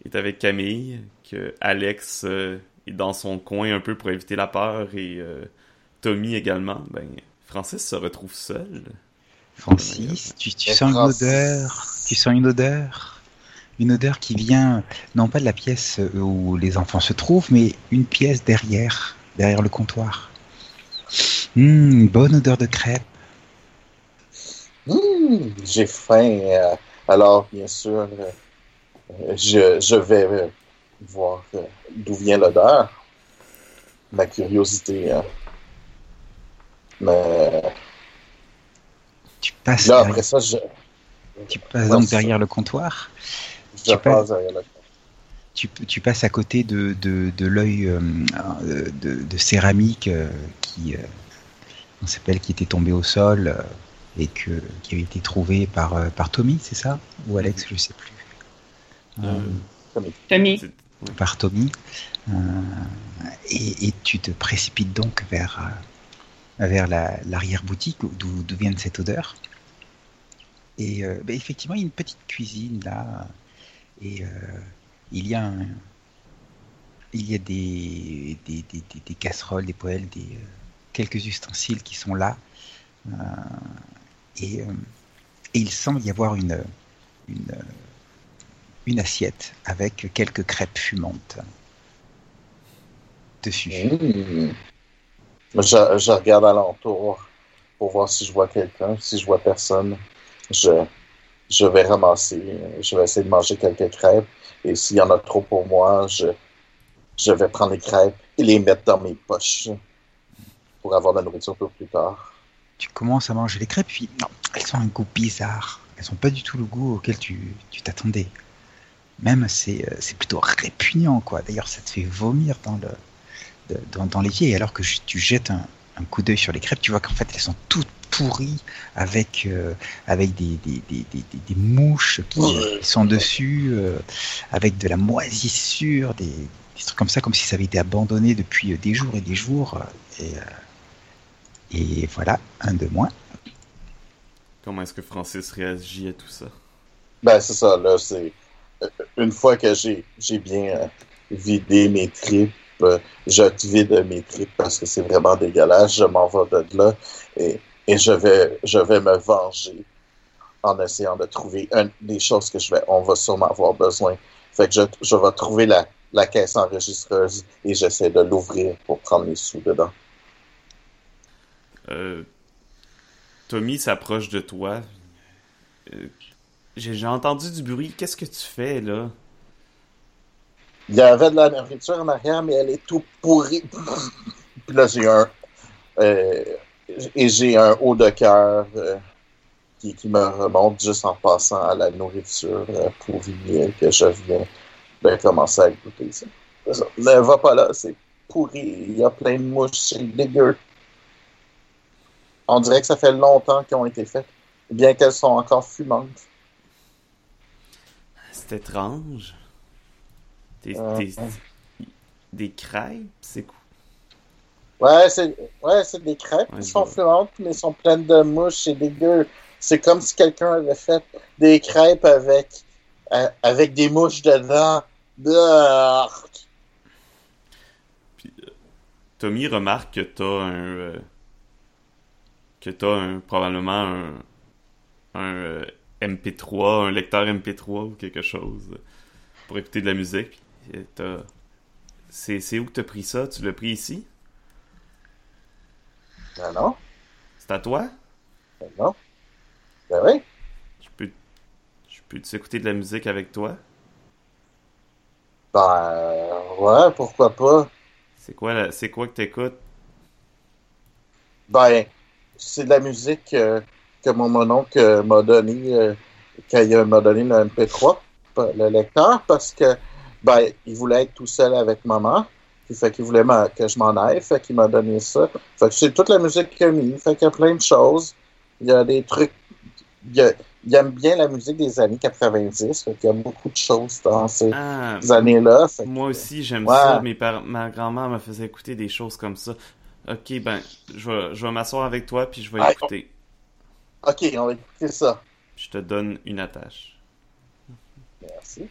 est avec Camille, que Alex euh, est dans son coin un peu pour éviter la peur et euh, Tommy également, ben Francis se retrouve seul. Francis, tu, sens une odeur. Tu sens une odeur. Une odeur qui vient, non pas de la pièce euh, où les enfants se trouvent, mais une pièce derrière, derrière le comptoir. Hum, une bonne odeur de crêpes. Hmm, j'ai faim. euh, alors, bien sûr, euh, je, je vais euh, voir d'où vient l'odeur. Ma curiosité. euh, mais Tu passes, là, derrière, après ça, je, tu passes donc derrière le comptoir. Tu passes à côté de, de, de l'œil euh, de, de céramique euh, qui, euh, on s'appelle, qui était tombé au sol euh, et que, qui avait été trouvé par, euh, par Tommy, c'est ça? Ou Alex, je sais plus. Tommy. par Tommy. Euh, et, et tu te précipites donc vers, vers la- l'arrière-boutique d'où d'où vient cette odeur. Et euh, ben, effectivement, il y a une petite cuisine là. Et euh, il y a il y a des, des, des, casseroles, des poêles, des, euh, quelques ustensiles qui sont là. Euh, et, il semble y avoir une, une, une assiette avec quelques crêpes fumantes dessus. Hmm. Je, je regarde alentour pour voir si je vois quelqu'un. Si je vois personne, je, je vais ramasser. euh, Je vais essayer de manger quelques crêpes. Et s'il y en a trop pour moi, je, je vais prendre les crêpes et les mettre dans mes poches pour avoir de la nourriture pour plus tard. Tu commences à manger les crêpes, puis non, elles ont un goût bizarre. Elles n'ont pas du tout le goût auquel tu t'attendais. Même c'est euh, c'est plutôt répugnant quoi. D'ailleurs, ça te fait vomir dans le dans, dans. Et alors que tu jettes un, un coup d'œil sur les crêpes, tu vois qu'en fait elles sont toutes pourries avec euh, avec des, des, des, des, des- des mouches qui, euh, qui sont dessus, euh, avec de la moisissure, des, des trucs comme ça, comme si ça avait été abandonné depuis des jours et des jours. Et, euh, et voilà, un de moins. Comment est-ce que Francis réagit à tout ça? Ben, c'est ça, là, c'est. Une fois que j'ai j'ai bien vidé mes tripes, je vide mes tripes parce que c'est vraiment dégueulasse. Je m'en vais de là et, et je, vais, je vais me venger en essayant de trouver un, des choses que je vais. On va sûrement avoir besoin. Fait que je, je vais trouver la, la caisse enregistreuse et j'essaie de l'ouvrir pour prendre les sous dedans. Euh, Tommy s'approche de toi. Euh, J'ai j'ai entendu du bruit. Qu'est-ce que tu fais là? Il y avait de la nourriture en arrière, mais elle est tout pourrie. Puis là, j'ai un. euh, et j'ai un haut de cœur euh, qui, qui me remonte juste en passant à la nourriture euh, pourrie euh, que je viens de commencer à goûter. ça. Ne va pas là, c'est pourri. Il y a plein de mouches, c'est dégueu. On dirait que ça fait longtemps qu'elles ont été faites, bien qu'elles sont encore fumantes. C'est étrange. Des, des, des crêpes, c'est quoi? Ouais, c'est ouais, c'est des crêpes Ouais, qui sont fumantes, mais elles sont pleines de mouches, c'est dégueu. C'est comme si quelqu'un avait fait des crêpes avec, euh, avec des mouches dedans. Brrr. Tommy remarque que t'as un. euh, que t'as un, probablement un. un euh, MP3, un lecteur MP3 ou quelque chose euh, pour écouter de la musique. Puis, euh, c'est où que t'as pris ça? Tu l'as pris ici? Ben non, C'est à toi? ben non. Ben oui. Je peux. Je peux-tu écouter de la musique avec toi? Ben ouais, pourquoi pas. C'est quoi, la- c'est quoi que t'écoutes? Ben, c'est de la musique euh, que mon mononcle euh, m'a donné euh, quand il m'a donné le MP3, pas le lecteur, parce que ben, il voulait être tout seul avec maman. Puis fait qu'il voulait que je m'en aille, fait qu'il m'a donné ça. Fait que c'est toute la musique qu'il a mis. Fait qu'il y a plein de choses. Il y a des trucs. Il, y a- il aime bien la musique des années 90. Fait qu'il y a beaucoup de choses dans ces Ah, années-là. Que- Moi aussi, j'aime Ouais. ça. Mes par- Ma grand-mère me faisait écouter des choses comme ça. Ok, ben, je vais, je vais m'asseoir avec toi, puis je vais Ah, écouter. Ok, on va écouter ça. Je te donne une attache. Merci.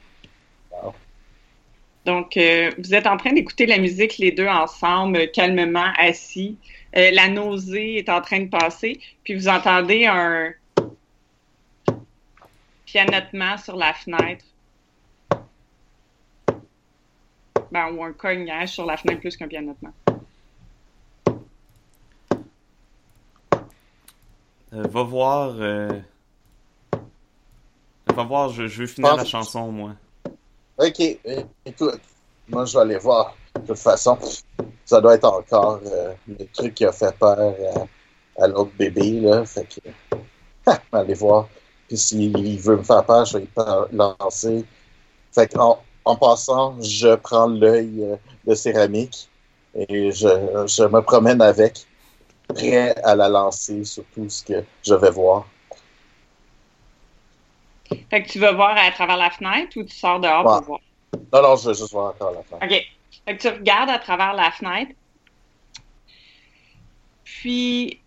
Donc, euh, vous êtes en train d'écouter la musique les deux ensemble, euh, calmement assis. Euh, la nausée est en train de passer, puis vous entendez un pianotement sur la fenêtre. Ben, ou un cognage sur la fenêtre plus qu'un pianotement. Euh, va voir. euh, Va voir, je, je veux finir Pense- la chanson, moi. Ok, é- écoute, moi je vais aller voir. De toute façon, ça doit être encore euh, le truc qui a fait peur à, l'autre bébé, là. Fait que, ha, aller voir. Puis s'il veut me faire peur, je vais y lancer. Fait qu'en en passant, je prends l'œil euh, de céramique et je, je me promène avec, prêt à la lancer sur tout ce que je vais voir. Fait que tu vas voir à travers la fenêtre ou tu sors dehors Ouais. pour voir? Non, non, je vais juste voir encore la fin. OK. Fait que tu regardes à travers la fenêtre. Puis,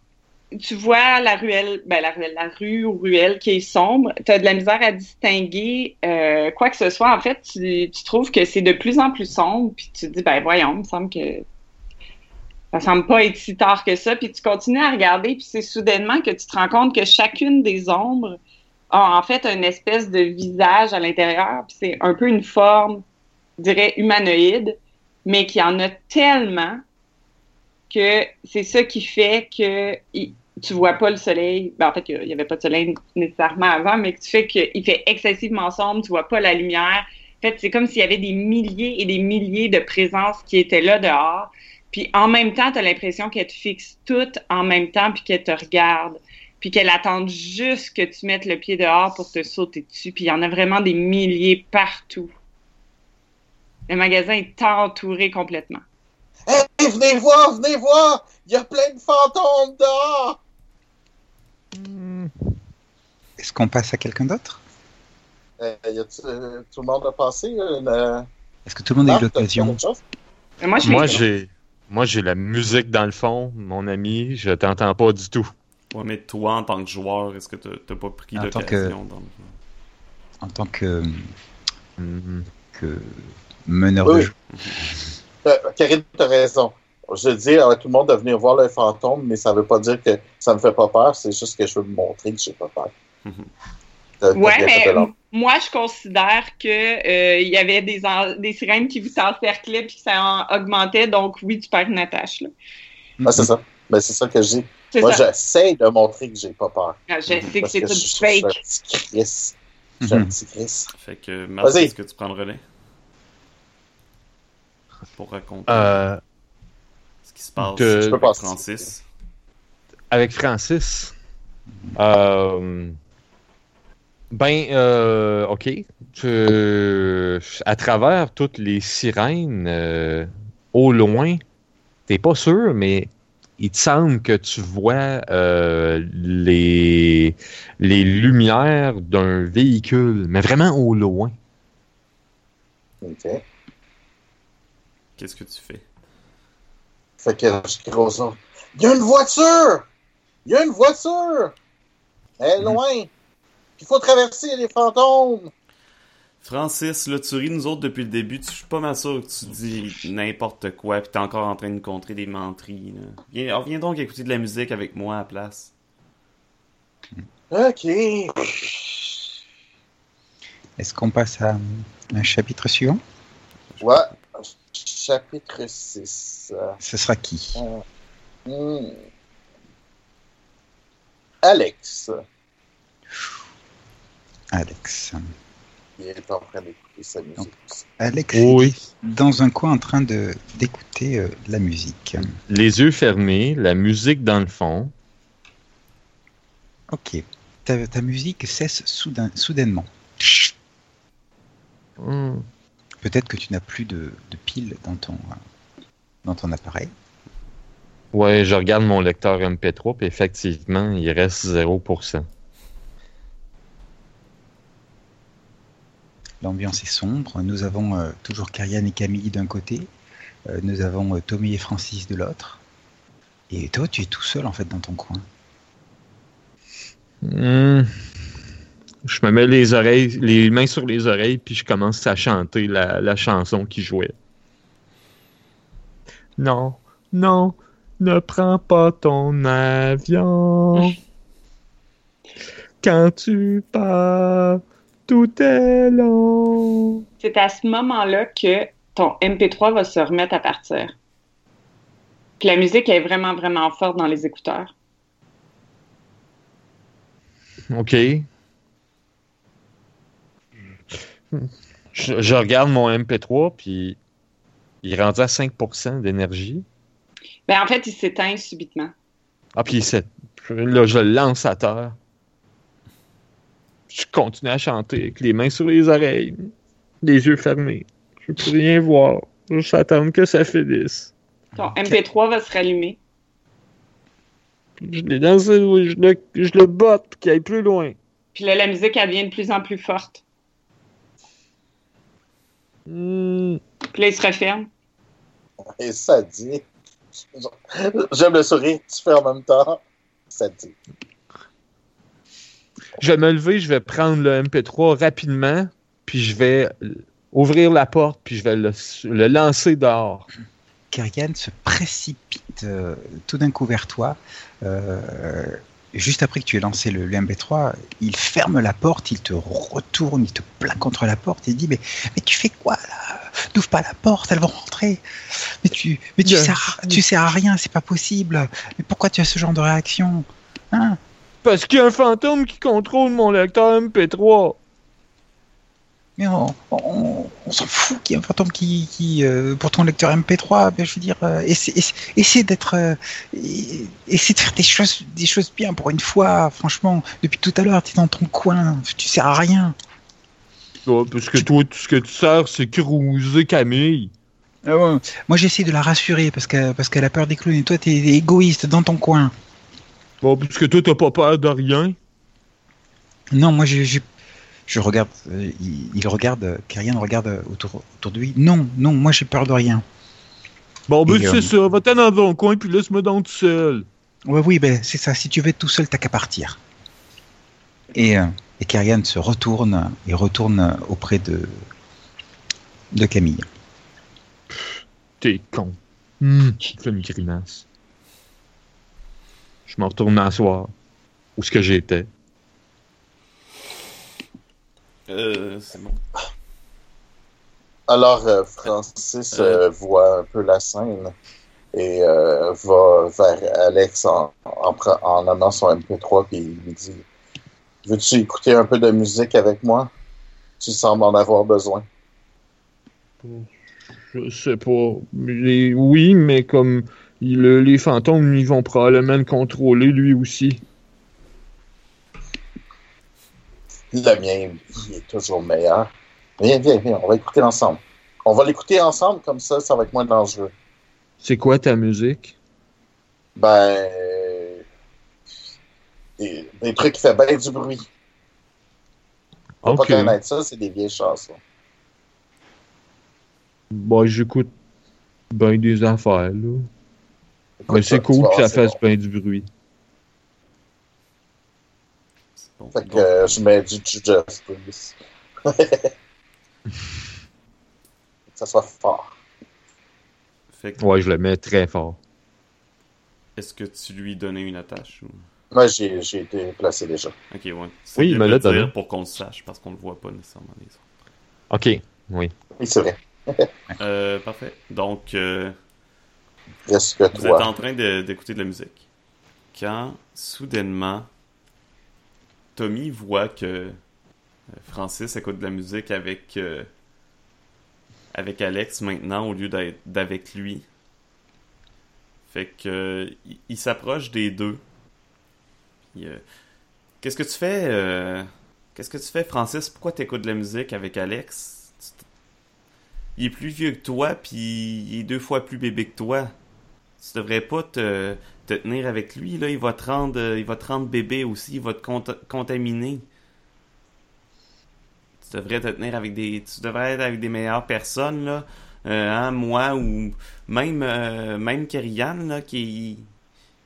tu vois la ruelle, ben la rue ou ruelle qui est sombre. Tu as de la misère à distinguer euh, quoi que ce soit. En fait, tu, tu trouves que c'est de plus en plus sombre. Puis tu te dis, ben voyons, il me semble que ça semble pas être si tard que ça. Puis tu continues à regarder. Puis c'est soudainement que tu te rends compte que chacune des ombres a en fait une espèce de visage à l'intérieur. Puis c'est un peu une forme, je dirais, humanoïde mais qu'il y en a tellement que c'est ça qui fait que tu vois pas le soleil. Ben, en fait, il y avait pas de soleil nécessairement avant, mais tu fais qu'il fait excessivement sombre, tu vois pas la lumière. En fait, c'est comme s'il y avait des milliers et des milliers de présences qui étaient là dehors. Puis en même temps, tu as l'impression qu'elles te fixent toutes en même temps, puis qu'elles te regardent, puis qu'elles attendent juste que tu mettes le pied dehors pour te sauter dessus. Puis il y en a vraiment des milliers partout. Le magasin est entouré complètement. Hey, venez voir, venez voir! Il y a plein de fantômes dehors! Est-ce qu'on passe à quelqu'un d'autre? Euh, y euh, tout le monde a passé euh, Est-ce que tout le monde a eu t'as-tu l'occasion? moi, j'ai. Moi, j'ai la musique dans le fond, mon ami, je t'entends pas du tout. Ouais, mais toi, en tant que joueur, est-ce que t'as t'as pas pris dans le- en tant que, Mhm. que meneur Oui. de jeu Euh, Karine, t'as raison. Je dis à tout le monde de venir voir le fantôme, mais ça veut pas dire que ça me fait pas peur, c'est juste que je veux me montrer que j'ai pas peur. Mhm. Bien fait mais moi, je considère que euh, il y avait des, en- des sirènes qui vous encerclaient puis que ça en augmentait. Donc, oui, tu perds une attache. Là. Ah, c'est ça. Ben, c'est ça que je dis. C'est Moi, ça. j'essaie de montrer que j'ai pas peur. Ah, Je sais que c'est tout je suis fake. un petit Chris. Je suis un Mhm. petit Chris. Fait que, Marc, Vas-y. est-ce que tu prends le relais? Pour raconter Euh, ce qui se passe de- avec passer. Francis. avec Francis. Euh, ben, euh, ok. Tu- à travers toutes les sirènes, euh, au loin, t'es pas sûr, mais il te semble que tu vois euh, les, les lumières d'un véhicule, mais vraiment au loin. Ok. Qu'est-ce que tu fais? Fait que je. Il y a une voiture! Il y a une voiture! Elle est loin! Il faut traverser les fantômes! Francis, là, tu ris nous autres depuis le début. Je suis pas mal sûr que tu dis n'importe quoi, pis t'es encore en train de nous contrer des menteries. Là. Viens, viens donc écouter de la musique avec moi à la place. Ok. Est-ce qu'on passe à un chapitre suivant? Ouais. Chapitre 6. Ce sera qui? Hmm. Alex. Alex. Il est en train d'écouter sa musique. Alex Oui. dans un coin en train de d'écouter euh, la musique. Les yeux fermés, la musique dans le fond. Ok. Ta, ta musique cesse soudain, soudainement. Hmm. Peut-être que tu n'as plus de, de piles dans ton, euh, dans ton appareil. Ouais, je regarde mon lecteur MP3, puis effectivement, il reste 0%. L'ambiance est sombre. Nous avons euh, toujours Karian et Camille d'un côté. Euh, nous avons euh, Tommy et Francis de l'autre. Et toi, tu es tout seul en fait dans ton coin. Hmm. Je me mets les oreilles, les mains sur les oreilles, puis je commence à chanter la, la chanson qui jouait. Non, non, ne prends pas ton avion. Quand tu pars, tout est long. C'est à ce moment-là que ton MP3 va se remettre à partir. Puis la musique est vraiment, vraiment forte dans les écouteurs. OK. Je, je regarde mon MP3, puis il est rendu à 5% d'énergie. Ben, en fait, il s'éteint subitement. Ah, puis c'est- là, je le lance à terre. Je continue à chanter avec les mains sur les oreilles, les yeux fermés. Je peux rien voir. Juste attendre que ça finisse. Ton MP3 va se rallumer. Je l'ai lancé, je le, je le botte pour qu'il aille plus loin. Puis là, la musique, elle devient de plus en plus forte. Hmm, Puis là, il se referme. Et ça dit. J'aime le sourire que tu fais en même temps. Ça dit. Je vais me lever, je vais prendre le MP3 rapidement, puis je vais ouvrir la porte, puis je vais le, le lancer dehors. Karian se précipite euh, tout d'un coup vers toi. Euh, juste après que tu aies lancé le, le MP3, il ferme la porte, il te retourne, il te plaque contre la porte et dit mais, mais tu fais quoi là? N'ouvre pas la porte, elles vont rentrer. Mais tu, mais tu, sers, à- tu sers à rien, c'est pas possible. Mais pourquoi tu as ce genre de réaction? Hein? Parce qu'il y a un fantôme qui contrôle mon lecteur MP3. Mais on, on, on s'en fout qu'il y ait un fantôme qui, qui euh, pour ton lecteur MP3, ben, je veux dire, euh, essaie, essaie- essaie d'être, euh, essaie de faire des choses, des choses bien pour une fois. Franchement, depuis tout à l'heure, tu es dans ton coin, tu sers à rien. Ouais, parce que toi, tout ce que tu sers, c'est cruiser Camille. Ah ouais. Moi, j'essaie de la rassurer parce que parce qu'elle a peur des clowns. Et toi, t'es égoïste dans ton coin. Bon, parce que toi, t'as pas peur de rien. Non, moi, je, je, je regarde, euh, il, il regarde, euh, Kyrian regarde euh, autour, autour de lui. Non, non, moi, j'ai peur de rien. Bon, ben, c'est euh, ça. Va-t'en dans ton coin, puis laisse-moi dans tout seul. Ouais, oui, ben, c'est ça. Si tu veux être tout seul, t'as qu'à partir. Et, euh, et Kyrian se retourne et retourne auprès de, de Camille. T'es con. Hmm, fais une grimace. Je m'en retourne m'asseoir. Où est-ce que j'étais? Euh, c'est bon. Alors, euh, Francis euh, voit un peu la scène et euh, va vers Alex en, en, amenant son MP3 et il lui dit Veux-tu écouter un peu de musique avec moi? Tu sembles en avoir besoin. Je sais pas. Oui, mais comme le- les fantômes, ils vont probablement le contrôler lui aussi. Le mien, il est toujours meilleur. Viens, viens, viens, on va écouter ensemble. On va l'écouter ensemble, comme ça, ça va être moins dangereux. C'est quoi ta musique? Ben. Des, des trucs qui font bien du bruit. Faut Ok. pas connaître ça, c'est des vieilles chansons. Bon, j'écoute ben des affaires, là. Écoute Mais c'est cool que ça fasse bon. bien du bruit. C'est bon. Fait que Donc, euh, je mets du Judas Priest. que ça soit fort. fait que, Ouais, je le mets très fort. est-ce que tu lui donnais une attache ou... Moi, j'ai j'ai été placé déjà. Ok, ouais. C'est Oui, il me l'a donné. pour qu'on le sache, parce qu'on le voit pas nécessairement les autres. Ok, oui. Oui, c'est vrai. Euh, parfait. Donc, euh, Vous êtes en train d'écouter de, la musique. Quand, soudainement, Tommy voit que euh, Francis écoute de la musique avec, euh, avec Alex maintenant au lieu d'être d'avec lui. Fait que euh, il, s'approche des deux. Qu'est-ce que tu fais euh, Qu'est-ce que tu fais, Francis? Pourquoi t'écoutes de la musique avec Alex? Il est plus vieux que toi, puis il est deux fois plus bébé que toi. Tu devrais pas te, te tenir avec lui, là. Il va te rendre, euh, il va te rendre bébé aussi. Il va te cont- contaminer. Tu devrais te tenir avec des, tu devrais être avec des meilleures personnes, là. Euh, hein, moi ou même, euh, même Kerian, là, qui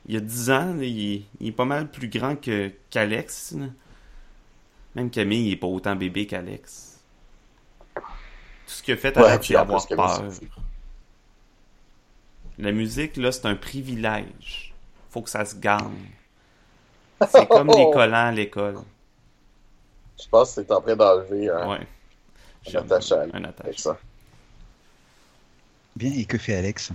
il y a 10 ans, là, il, est- pas mal plus grand que qu'Alex. Même Camille, il est pas autant bébé qu'Alex. Tout ce qu'il a fait, Ouais, Alex, puis c'est en avoir plus, peur. C'est- La musique, là, c'est un privilège. Faut que ça se gagne. C'est comme les collants à l'école. Je pense que t'es en train d'enlever un, Ouais. un attache à Un avec attache. ça. Bien, et que fait Alex?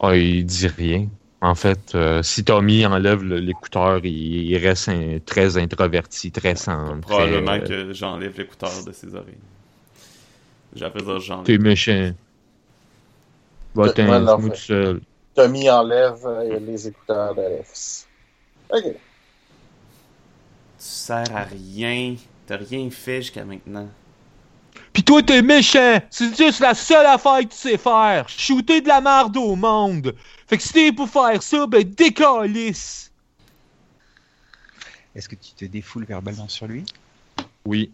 Ah, il dit rien. En fait, euh, si Tommy enlève l'écouteur, il, il reste un- très introverti, très centré. Probablement euh, que j'enlève l'écouteur de ses oreilles. J'appelle ça T'es j'enlève. méchant. Va t'en tout seul. Tommy enlève euh, les écouteurs d'Alex. Ok. Tu sers à rien. T'as rien fait jusqu'à maintenant. Pis toi, t'es méchant! C'est juste la seule affaire que tu sais faire! Shooter de la merde au monde! Fait que si t'es pour faire ça, ben décalisse! Est-ce que tu te défoules verbalement sur lui? Oui.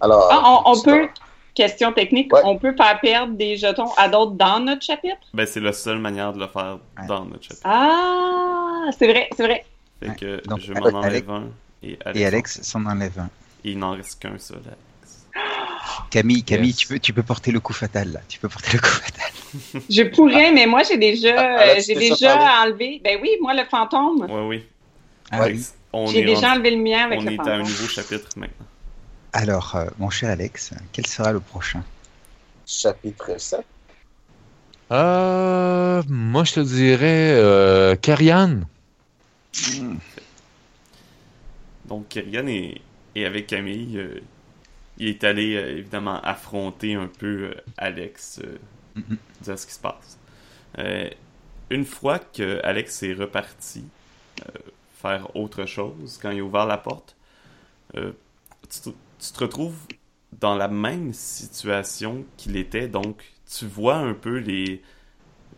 Alors. Ah, on, on peut, question technique, Ouais. on peut faire perdre des jetons à d'autres dans notre chapitre? Ben, c'est la seule manière de le faire Ouais. dans notre chapitre. Ah, c'est vrai, c'est vrai. Fait Ouais. que Donc, je m'en enlève un. Et Alex, Et Alex s'en enlève un. Et il n'en reste qu'un seul, Alex. Camille, Camille, Yes. tu, peux, tu peux porter le coup fatal là. Tu peux porter le coup fatal. Je pourrais, mais moi, j'ai déjà, Ah, là, euh, j'ai déjà enlevé. Ben oui, moi, le fantôme. Ouais, oui. Ah oui. on J'ai est, déjà rendu- enlevé le mien avec on le est à un fantôme. nouveau chapitre maintenant. Alors, euh, mon cher Alex, quel sera le prochain Chapitre 7. Euh. Moi, je te dirais. Euh. Karian. Donc, Kyrian est, est avec Camille. euh, il est allé, euh, évidemment, affronter un peu euh, Alex, dire ce qui se passe. Euh, une fois que Alex est reparti euh, faire autre chose, quand il a ouvert la porte, euh, tu, te, tu te retrouves dans la même situation qu'il était. Donc, tu vois un peu les,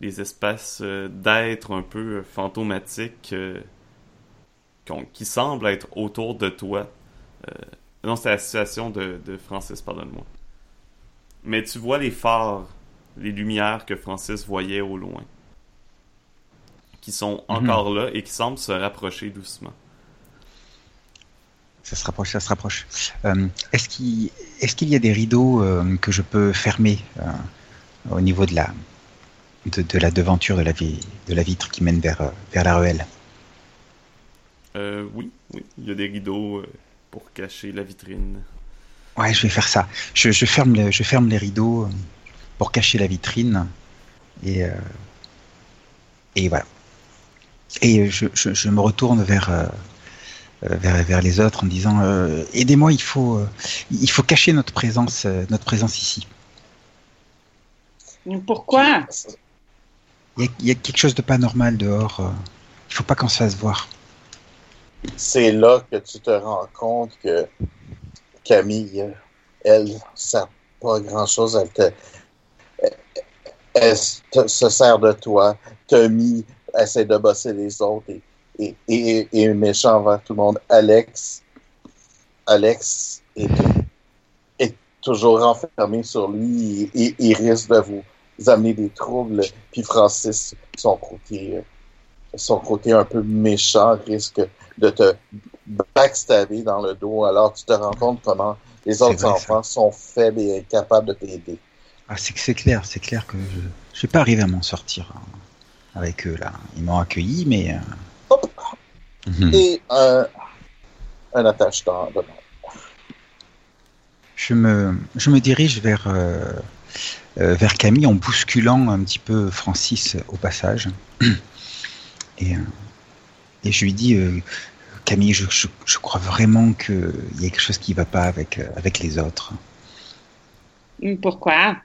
les espèces euh, d'êtres un peu euh, fantomatiques euh, qui semblent être autour de toi. Euh, non, c'est la situation de, de Francis, pardonne-moi. Mais tu vois les phares, les lumières que Francis voyait au loin, qui sont Mhm. encore là et qui semblent se rapprocher doucement. Ça se rapproche, ça se rapproche. Euh, Est-ce qu'il est y a des rideaux euh, que je peux fermer euh, au niveau de la, de, de la devanture de la, vi- de la vitre qui mène vers, vers la ruelle? Oui, oui, il y a des rideaux pour cacher la vitrine. Ouais, je vais faire ça. Je, je ferme, le- je ferme les rideaux pour cacher la vitrine. Et, et voilà. Et je, je, je me retourne vers, vers, vers les autres en disant euh, Aidez-moi, il faut, euh, il faut cacher notre présence, euh, notre présence ici. Pourquoi? Il y, a, il y a quelque chose de pas normal dehors. euh. Il faut pas qu'on se fasse voir. c'est là que tu te rends compte que Camille, elle, ne sert pas à grand-chose. Elle, te, elle te- se sert de toi. Tommy essaie de bosser les autres et, et, et, et est méchant envers tout le monde. Alex, Alex est, est toujours enfermé sur lui et, et- risque de vous amener des troubles. Puis Francis, son côté, son côté un peu méchant, risque de te backstabber dans le dos. Alors tu te rends compte comment les autres ça. enfants sont faibles et incapables de t'aider. Ah, c'est clair, c'est clair que je, je vais pas arriver à m'en sortir hein, avec eux là. Ils m'ont accueilli, mais. euh, Mhm. Et un, un attache-temps de Je me, je me dirige vers, euh, euh, vers Camille en bousculant un petit peu Francis au passage. Et, euh, et je lui dis, euh, Camille, je, je, je crois vraiment qu'il y a quelque chose qui va pas avec, avec les autres. Pourquoi?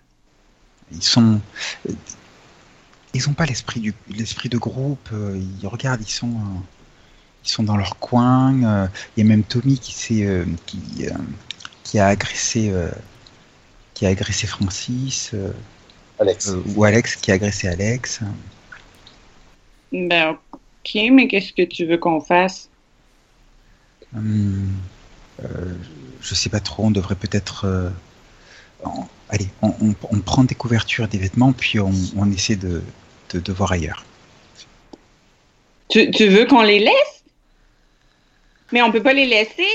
Ils sont, ils ont pas l'esprit du, l'esprit de groupe. Ils regardent, ils sont, euh, ils sont dans leur coin. euh, Il y a même Tommy qui s'est, euh, qui, euh, qui a agressé, euh, qui a agressé Francis, euh, Alex. euh, ou Alex qui a agressé Alex. Ben, ok, mais qu'est-ce que tu veux qu'on fasse? Hum, euh, je sais pas trop. On devrait peut-être, euh, en- allez, on, on- on prend des couvertures, des vêtements, puis on, on essaie de, de, de voir ailleurs. Tu, tu veux qu'on les laisse? Mais on peut pas les laisser.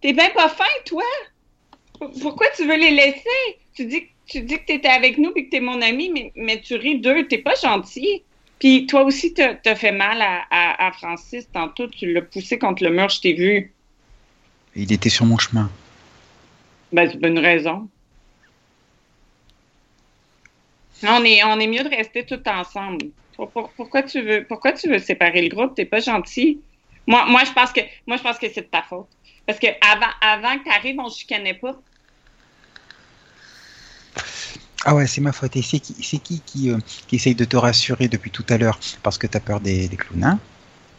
T'es bien pas fin, toi. Pourquoi tu veux les laisser? Tu dis, que- tu dis que t'étais avec nous et que t'es mon ami, mais, mais tu ris d'eux. T'es pas gentil. Puis toi aussi, t'as t'as fait mal à, à, à Francis tantôt. Tu l'as poussé contre le mur, je t'ai vu. Il était sur mon chemin. Ben, c'est une raison. On est, on est mieux de rester tout ensemble. Pour- pour- pourquoi tu veux, pourquoi tu veux séparer le groupe? T'es pas gentil. Moi, moi, je pense que, moi, je pense que c'est de ta faute. Parce que avant, avant que t'arrives, on se chicanait pas. Ah ouais, c'est ma faute. Et c'est qui, c'est qui qui, euh, qui essaye de te rassurer depuis tout à l'heure parce que t'as peur des, des clowns, hein?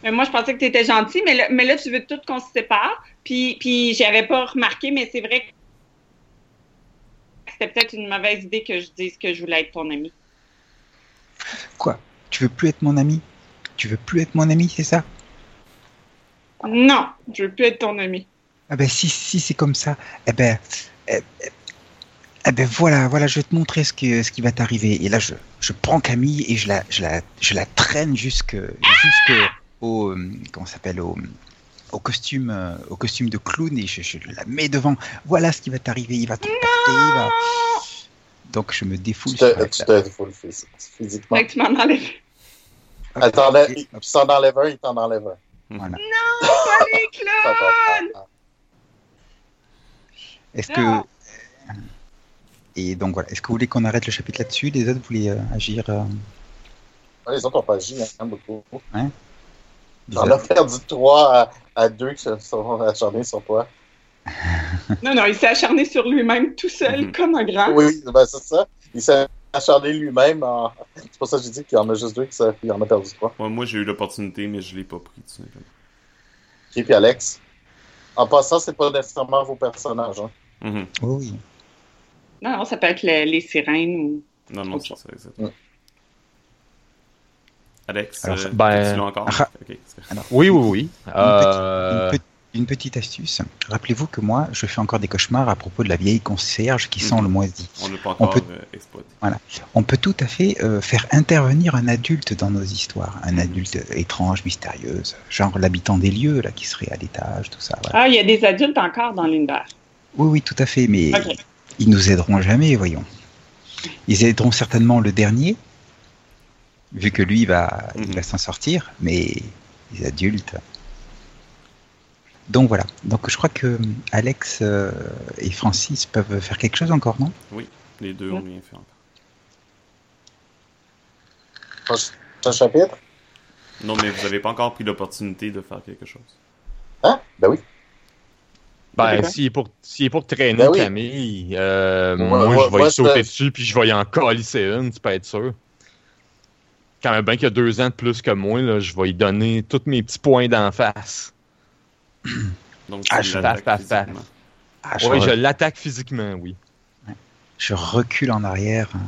Mais moi, je pensais que t'étais gentil, mais là, mais là, tu veux tout qu'on se sépare. Puis, puis j'avais pas remarqué, mais c'est vrai que c'était peut-être une mauvaise idée que je dise que je voulais être ton ami. Quoi? Tu veux plus être mon ami? Tu veux plus être mon ami, c'est ça? Non, je veux plus être ton ami. Ah ben si, si c'est comme ça, eh ben, eh, eh, eh ben voilà, voilà, je vais te montrer ce, que, ce qui va t'arriver. Et là, je, je prends Camille et je la, je la, je la traîne jusque, jusque au, euh, comment s'appelle, au, au costume, euh, au costume de clown et je, je la mets devant. Voilà ce qui va t'arriver. Il va te porter, il va. Donc je me défoule Tu te, elle. tu te défoules phys- physiquement. Tu m'en enlèves. Elle t'enlève- Et- il s'en enlève un, il t'en enlève un. Voilà. Pas les. Est-ce que et donc voilà, est-ce que vous voulez qu'on arrête le chapitre là-dessus? Les autres voulaient euh, agir euh, Ouais, Les autres ont pas agi, hein, beaucoup. T'en bizarre as perdu trois à, à deux qui se sont acharnés sur toi. Non, non, il s'est acharné sur lui-même tout seul, Mhm. comme un grand. Oui, ben c'est ça. Il s'est acharné lui-même. en- C'est pour ça que j'ai dit qu'il y en a juste deux qui il en a perdu trois. Ouais, moi, j'ai eu l'opportunité, mais je l'ai pas pris, tout simplement. Et puis Alex. En passant, c'est pas nécessairement vos personnages. Hein. Mhm. Oh oui. Non, non, ça peut être le- les sirènes ou. Non, non, c'est ça, exact. Ouais. Alex, Alors, euh, ben, tu l'as encore? Ok. Oui, oui, oui. Une, Euh, petite, une petite astuce. Rappelez-vous que moi, je fais encore des cauchemars à propos de la vieille concierge qui sent le moisi. On encore peut- euh, exploité. On peut tout à fait euh, faire intervenir un adulte dans nos histoires, un adulte étrange, mystérieux, genre l'habitant des lieux là qui serait à l'étage, tout ça. voilà. Ah, il y a des adultes encore dans l'univers. Oui, oui, tout à fait, mais Ok. ils nous aideront jamais, voyons. Ils aideront certainement le dernier, vu que lui va, il va s'en sortir, mais les adultes. Donc voilà. Donc je crois que euh, Alex euh, et Francis peuvent faire quelque chose encore, non? Les deux ont rien fait encore. Prochain chapitre? Non, mais vous avez pas encore pris l'opportunité de faire quelque chose. Hein? Ben oui. ben, s'il est pour, est pour traîner Ben oui. Camille, euh, Moi- moi, moi- je vais moi, y sauter te- dessus puis je vais y en colisser une, tu peux être sûr. Quand même bien qu'il y a deux ans de plus que moi, là, je vais y donner tous mes petits points d'en face. Donc, Ah, je- paf, paf, paf. physiquement. Ah, je, Oui, je l'attaque physiquement, oui. je recule en arrière euh,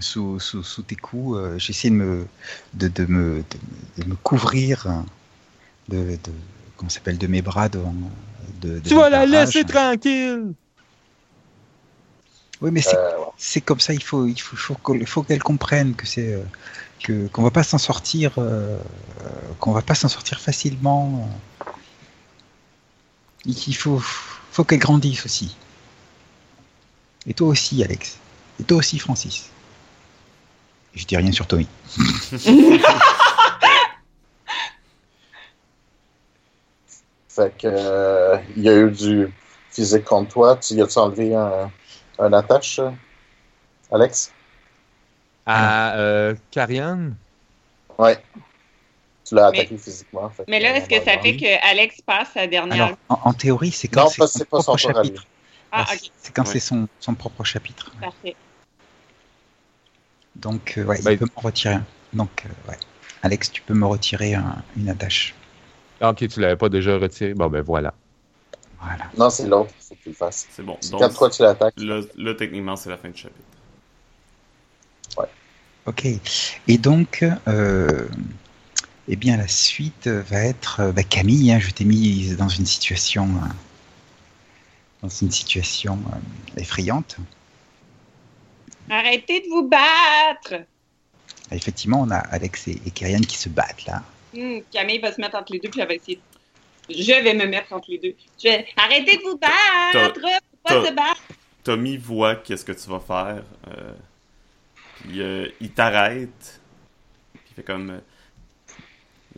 sous, sous, sous tes coups. euh, J'essaie de me, de, de me, de, de me couvrir euh, de, de comment s'appelle de mes bras devant. De, de Tu vas la laisser tranquille! Oui, mais c'est Euh, comme ça. Il faut, il faut, faut qu'elle- faut qu'elle comprenne que c'est euh, que qu'on va pas s'en sortir, euh, euh, qu'on va pas s'en sortir facilement. Il faut, faut qu'elle grandisse aussi. Et toi aussi, Alex. Et toi aussi, Francis. Et je dis rien sur Tommy. Fait que, euh, il y a eu du physique contre toi. Tu y as-tu enlevé un, un attache, Alex? À euh, Karian? Ouais. Tu l'as Mais- attaqué physiquement. fait Mais là, est-ce que ça fait que Alex passe sa dernière. Alors, en, en théorie, c'est quand c'est son c'est pas propre chapitre. Ah, Ouais, C'est quand Ouais. c'est son, son propre chapitre. parfait. Donc, euh, ouais, Bah, il peut me retirer un. Donc, euh, ouais. Alex, tu peux me retirer un- une attache. Ah, ok, tu l'avais pas déjà retiré. Bon, ben voilà. Voilà. Non, c'est l'autre. Faut que tu le fasses. C'est bon. C'est Donc, quand toi tu l'attaques. là, là, techniquement, c'est la fin du chapitre. Ok. Et donc, euh, eh bien, la suite va être euh, bah, Camille. hein, je t'ai mis dans une situation, euh, dans une situation euh, effrayante. Arrêtez de vous battre! Effectivement, on a Alex et, et Kyrian qui se battent là. Hmm, Camille va se mettre entre les deux, puis elle va essayer. de- Je vais me mettre entre les deux. Je vais. Arrêtez de vous battre! Faut pas se battre! Tommy voit qu'est-ce que tu vas faire. euh, puis euh, il t'arrête. Puis il fait comme.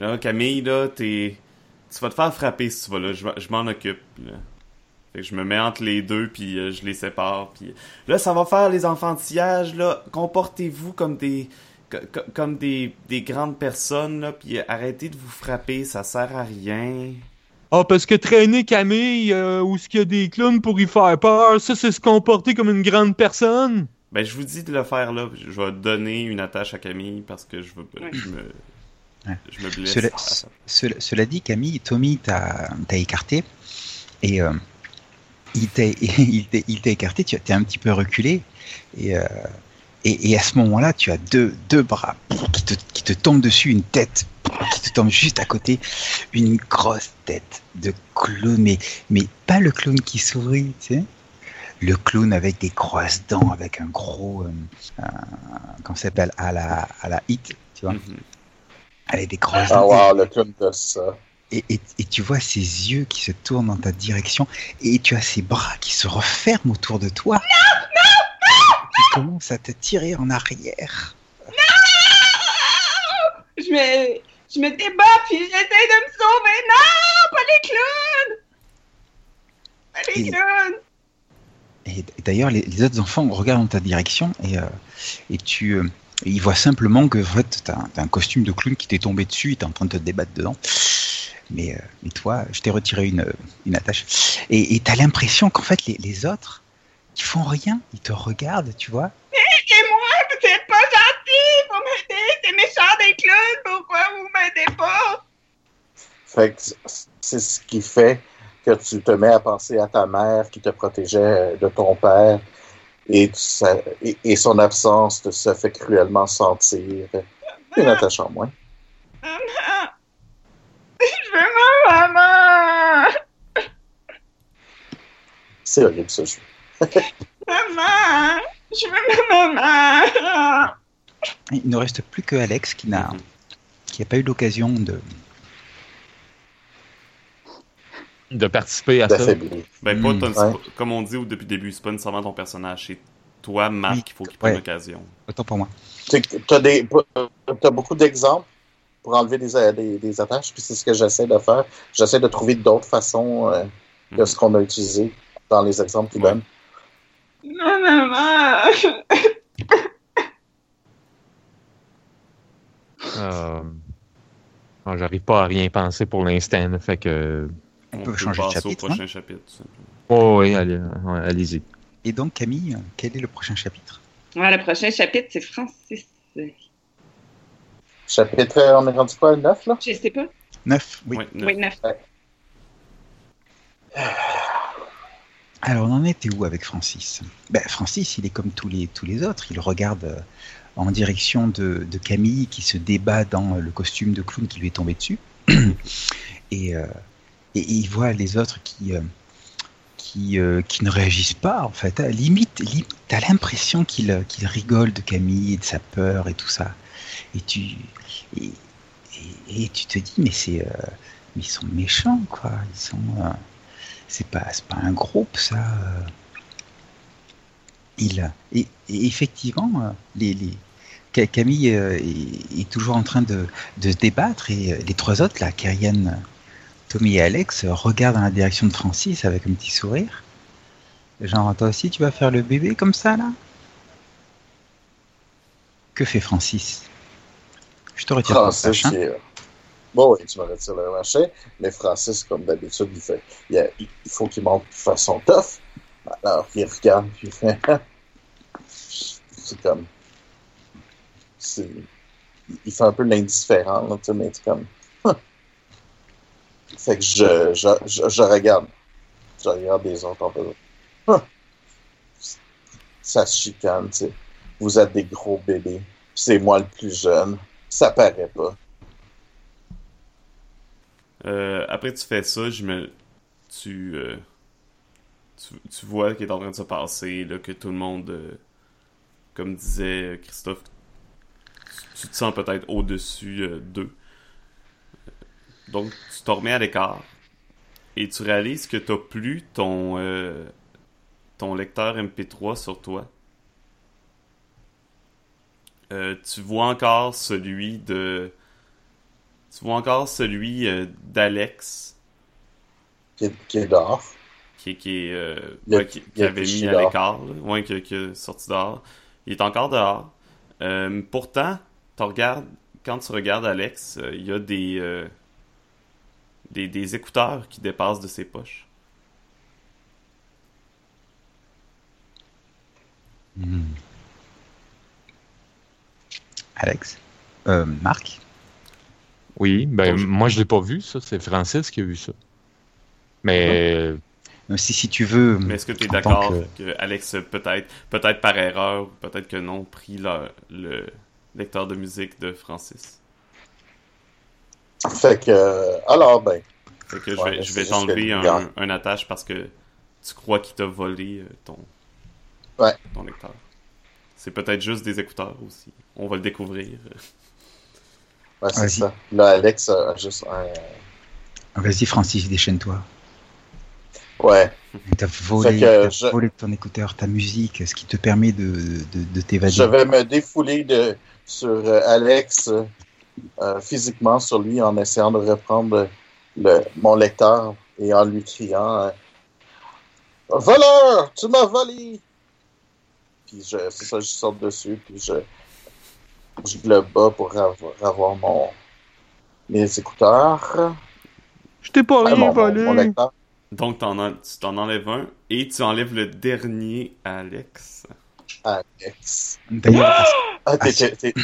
Euh, là, Camille, là, t'es. Tu vas te faire frapper si tu vas là. Je, m'en occupe. Là. Fait que je me mets entre les deux, puis euh, je les sépare. Puis là, ça va faire les enfantillages, là. Comportez-vous comme des. co- co- Comme des, des grandes personnes, là, puis arrêtez de vous frapper, ça sert à rien. Ah, parce que traîner Camille euh, où ce qu'il y a des clowns pour y faire peur, ça, c'est se comporter comme une grande personne. Ben, je vous dis de le faire là. Je vais donner une attache à Camille parce que je veux, Ouais. je me, Ouais. je me blesse. Cela, dit, Camille, Tommy t'a écarté et euh, il t'a écarté. Tu es un petit peu reculé et, euh, et, et à ce moment-là, tu as deux, deux bras qui te, qui te tombent dessus, une tête qui te tombe juste à côté, une grosse tête de clown, mais, mais pas le clown qui sourit, tu sais. Le clown avec des grosses dents, avec un gros, euh, un- comment ça s'appelle, à la, à la hit, tu vois, Mhm. avec des grosses Ah, wow, le ça. Et, et- et tu vois ses yeux qui se tournent dans ta direction et tu as ses bras qui se referment autour de toi. Non, non, non Il commence à te tirer en arrière. Je me, je me débat, puis j'essaie de me sauver. Non! Pas les clowns! Pas les Et- clowns! Et d'ailleurs, les, les autres enfants regardent dans ta direction et, euh, et tu, euh, ils voient simplement que en fait, tu as, un costume de clown qui t'est tombé dessus et tu es en train de te débattre dedans. Mais, euh, mais toi, je t'ai retiré une, une attache. Et tu as l'impression qu'en fait, les, les autres, ils font rien, ils te regardent, tu vois. Aidez-moi, vous êtes pas gentils! Vous m'aidez! C'est méchant des clowns! Pourquoi vous m'aidez pas? Fait que c'est ce qui fait que tu te mets à penser à ta mère qui te protégeait de ton père et, sais- et, et son absence te se fait cruellement sentir. Une attache en moins. Maman! Je veux ma maman! C'est horrible ce jeu. Maman! Je veux ma maman! Il ne reste plus que Alex qui n'a qui n'a pas eu l'occasion de, De participer à ça. Ben, pas Mm. ton- Ouais. c'est pas- comme on dit depuis le début, c'est pas nécessairement ton personnage, c'est toi, Marc, Oui. il faut qu'il prenne Ouais. l'occasion. Autant pour moi. Tu as, des, t'as beaucoup d'exemples pour enlever des, des, des attaches, puis c'est ce que j'essaie de faire. J'essaie de trouver d'autres façons euh, que Mhm. ce qu'on a utilisé dans les exemples qu'il Ouais. donne. Maman! Euh, ah, J'arrive pas à rien penser pour l'instant, fait que. On On peut peut changer de chapitre, au prochain chapitre. tout simplement. Oh, oui, allez, ouais, allez-y. Et donc Camille, quel est le prochain chapitre? Ouais, le prochain chapitre, c'est Francis. Chapitre, euh, on est rendu quoi, le 9, là? Je sais pas. 9, oui. Oui, neuf. Alors, on en était où avec Francis? Ben, Francis, il est comme tous les, tous les autres. Il regarde euh, en direction de, de Camille qui se débat dans le costume de clown qui lui est tombé dessus. et, euh, et il voit les autres qui, euh, qui, euh, qui ne réagissent pas, en fait. À Limite, limite t'as l'impression qu'il euh, qu'il rigole de Camille et de sa peur et tout ça. Et tu, et, et- et tu te dis, mais c'est, ils sont méchants, quoi. Ils sont, c'est pas, pas un groupe, ça. Il, et, et effectivement, Camille est, toujours en train de, de se débattre et les trois autres, là, Kyrian, Tommy et Alex, euh, regardent dans la direction de Francis avec un petit sourire. Genre, toi aussi, tu vas faire le bébé comme ça, là? Que fait Francis? Je te retire ton Francis, machin. est- Bon, oui, tu me retires le machin, mais Francis, comme d'habitude, il fait. Il, faut qu'il montre de façon tough. Alors, il regarde, puis il fait. c'est comme. Il fait un peu l'indifférent, là, tu sais, mais c'est comme. Fait que je, je, je, regarde. Je regarde les autres en faisant. Ça se chicane, tu sais. Vous êtes des gros bébés. C'est moi le plus jeune. Ça paraît pas. Euh, après tu fais ça, tu, euh, tu, tu vois qu'il est en train de se passer, que tout le monde, euh, comme disait Christophe, tu, tu te sens peut-être au-dessus euh, d'eux. Donc tu te remets à l'écart et tu réalises que t'as plus ton, euh, ton lecteur MP3 sur toi. Euh, tu vois encore celui de tu vois encore celui euh, d'Alex Qui est, qui est dehors. qui, qui, euh, ouais, avait mis à l'écart, ouais, qui, est sorti dehors. Il est encore dehors. Pourtant, tu regardes, quand tu regardes Alex, il y a des, des, des écouteurs qui dépassent de ses poches. Hmm. Alex? Euh, Marc? Oui, ben Bonjour. moi je l'ai pas vu, ça. C'est Francis qui a vu ça. Mais euh, Euh, si, si tu veux. Mais est-ce que tu es d'accord que- que... Alex, peut-être, peut-être par erreur, peut-être que non, pris le, le lecteur de musique de Francis? Fait que. euh, alors, ben. Fait que je vais, je vais t'enlever un, un attache parce que tu crois qu'il t'a volé euh, ton, Ouais. ton lecteur. C'est peut-être juste des écouteurs aussi. On va le découvrir. Ouais, c'est Vas-y. ça. Là, Alex a juste un. Vas-y, Francis, déchaîne-toi. Ouais. T'as volé, je- volé ton écouteur, ta musique, ce qui te permet de, de, de t'évader. Je vais me défouler de, sur euh, Alex euh, physiquement sur lui en essayant de reprendre le, mon lecteur et en lui criant euh, Voleur, tu m'as volé! Puis je, c'est ça, je saute dessus, puis je, je le bats pour avoir, avoir mon, mes écouteurs. je t'ai pas rien volé. Donc, t'en en- tu t'en enlèves un et tu enlèves le dernier à Alex. Alex. D'ailleurs, Ah, t'es, t'es-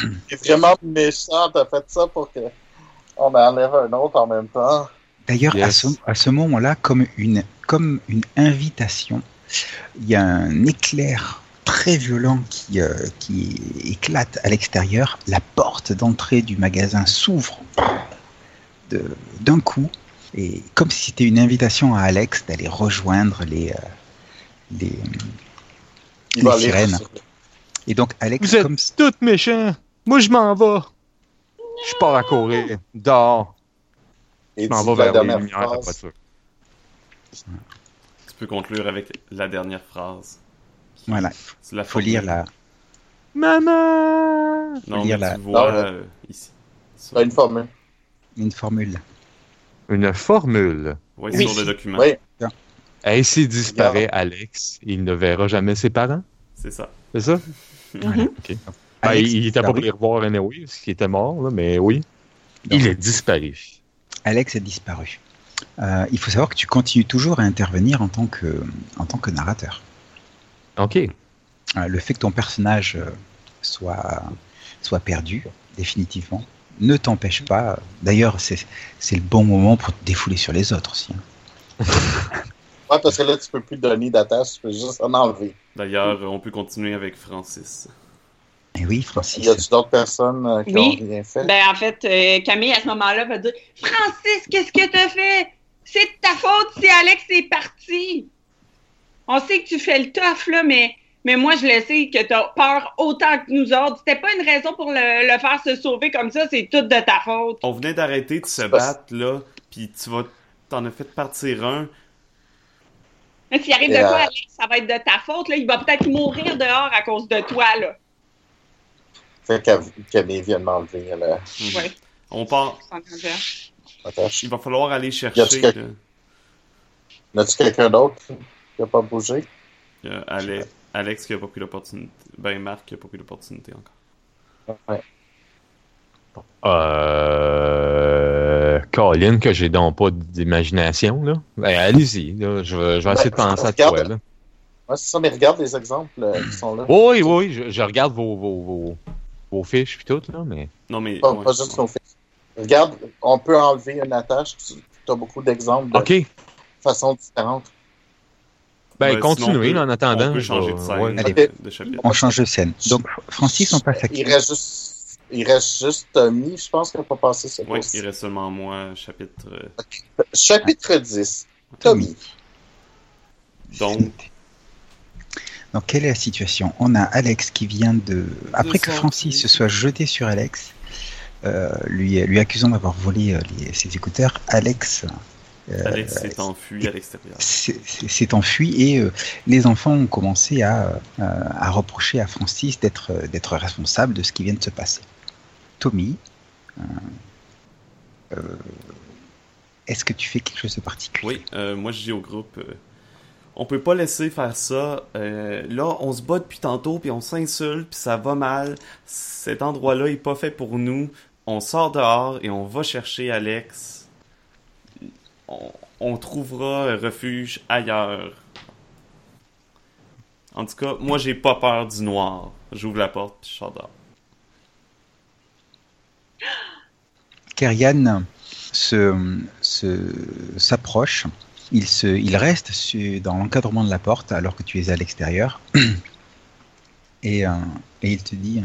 vraiment méchant, t'as fait ça pour que on enlève un autre en même temps. D'ailleurs, à ce, à ce moment-là, comme une, comme une invitation, il y a un éclair très violent qui, euh, qui éclate à l'extérieur. La porte d'entrée du magasin s'ouvre d'un coup, et comme si c'était une invitation à Alex d'aller rejoindre les, euh, les. Il Les va aller sirènes. sur- Et donc Alex, Vous êtes comme tous méchants. Moi je m'en vais. Je pars à courir. Dehors. Et Je m'en vais la vers les dernière lumières phrase. voiture. Tu peux conclure avec la dernière phrase. voilà, la faut lire la. Maman! Non, lire mais la- tu vois Non, euh, ici. Sur, Pas une formule. une formule. Une formule. ouais, Oui. sur le document. Oui. Ainsi disparaît Alex. Il ne verra jamais ses parents. C'est ça. C'est ça? Voilà. Ok. Ben, Alex il il était pas pour disparu. les revoir anyway, parce qu'il était mort, là, mais oui. Donc, Il est disparu. Alex a disparu. Euh, il faut savoir que tu continues toujours à intervenir en tant que, en tant que narrateur. Ok. Euh, le fait que ton personnage euh, soit, soit perdu, définitivement, ne t'empêche pas. D'ailleurs, c'est c'est le bon moment pour te défouler sur les autres aussi. hein. Ouais, parce que là, tu peux plus donner d'attache, tu peux juste en enlever. D'ailleurs, on peut continuer avec Francis. Et oui, Francis. Y a-tu d'autres personnes euh, qui Oui. ont rien fait? Ben, en fait, euh, Camille, à ce moment-là, va dire Francis, qu'est-ce que t'as fait? C'est de ta faute si Alex est parti. On sait que tu fais le tough, là, mais, mais moi, je le sais que t'as peur autant que nous autres. C'était pas une raison pour le, le faire se sauver comme ça, c'est tout de ta faute. On venait d'arrêter de se battre, là, puis tu vas... T'en as fait partir un. Mais S'il arrive de quoi, euh, Alex, ça va être de ta faute. Là. Il va peut-être mourir dehors à cause de toi. Là. Fait que Camille vient de m'enlever la Mhm. Ouais. On part... Il va falloir aller chercher... là. Y a-tu quelqu'un d'autre qui a pas bougé? Il y a Ale- Alex qui a pas pris l'opportunité. Ben, Marc qui a pas pris l'opportunité encore. Ouais. Euh. Colin, que j'ai donc pas d'imagination, là. Ben, allez-y, là. Je vais, je vais essayer de Ben, penser à regarde. toi, là. Ouais, c'est ça, mais regarde les exemples euh, qui sont là. Oui, oui, oui, je, je regarde vos, vos, vos, vos fiches puis tout, là, mais. Non, mais... Pas, ouais. pas juste nos fils. Regarde, on peut enlever une attache. Tu as beaucoup d'exemples de Ok. façons différentes. Ben, Ouais, sinon, continuez, là, en attendant. On peut changer de scène, ouais. Allez. de, de chapitre. On change de scène. Donc, Francis, on passe à qui? Il reste juste, il reste juste Tommy, je pense qu'il n'a pas passé ce Oui, il reste seulement moi, chapitre... euh, Chapitre 10. Tommy. Donc, Donc, quelle est la situation? On a Alex qui vient de. Après que. Francis se soit jeté sur Alex, euh, lui, lui accusant d'avoir volé euh, les- ses écouteurs, Alex euh, Alex s'est enfui à l'extérieur. s'est s'est enfui et euh, les enfants ont commencé à, euh, à reprocher à Francis d'être d'être responsable de ce qui vient de se passer. Tommy, euh, euh, est-ce que tu fais quelque chose de particulier? Oui, euh, moi je dis au groupe, on peut pas laisser faire ça. Là, on se bat depuis tantôt, puis on s'insulte, puis ça va mal. Cet endroit-là est pas fait pour nous. On sort dehors et on va chercher Alex. On, on trouvera refuge ailleurs. En tout cas, moi j'ai pas peur du noir. J'ouvre la porte, puis je sors dehors. Kerrigan se, se- s'approche, il, se, il reste su- dans l'encadrement de la porte alors que tu es à l'extérieur. Et, euh, et il te dit,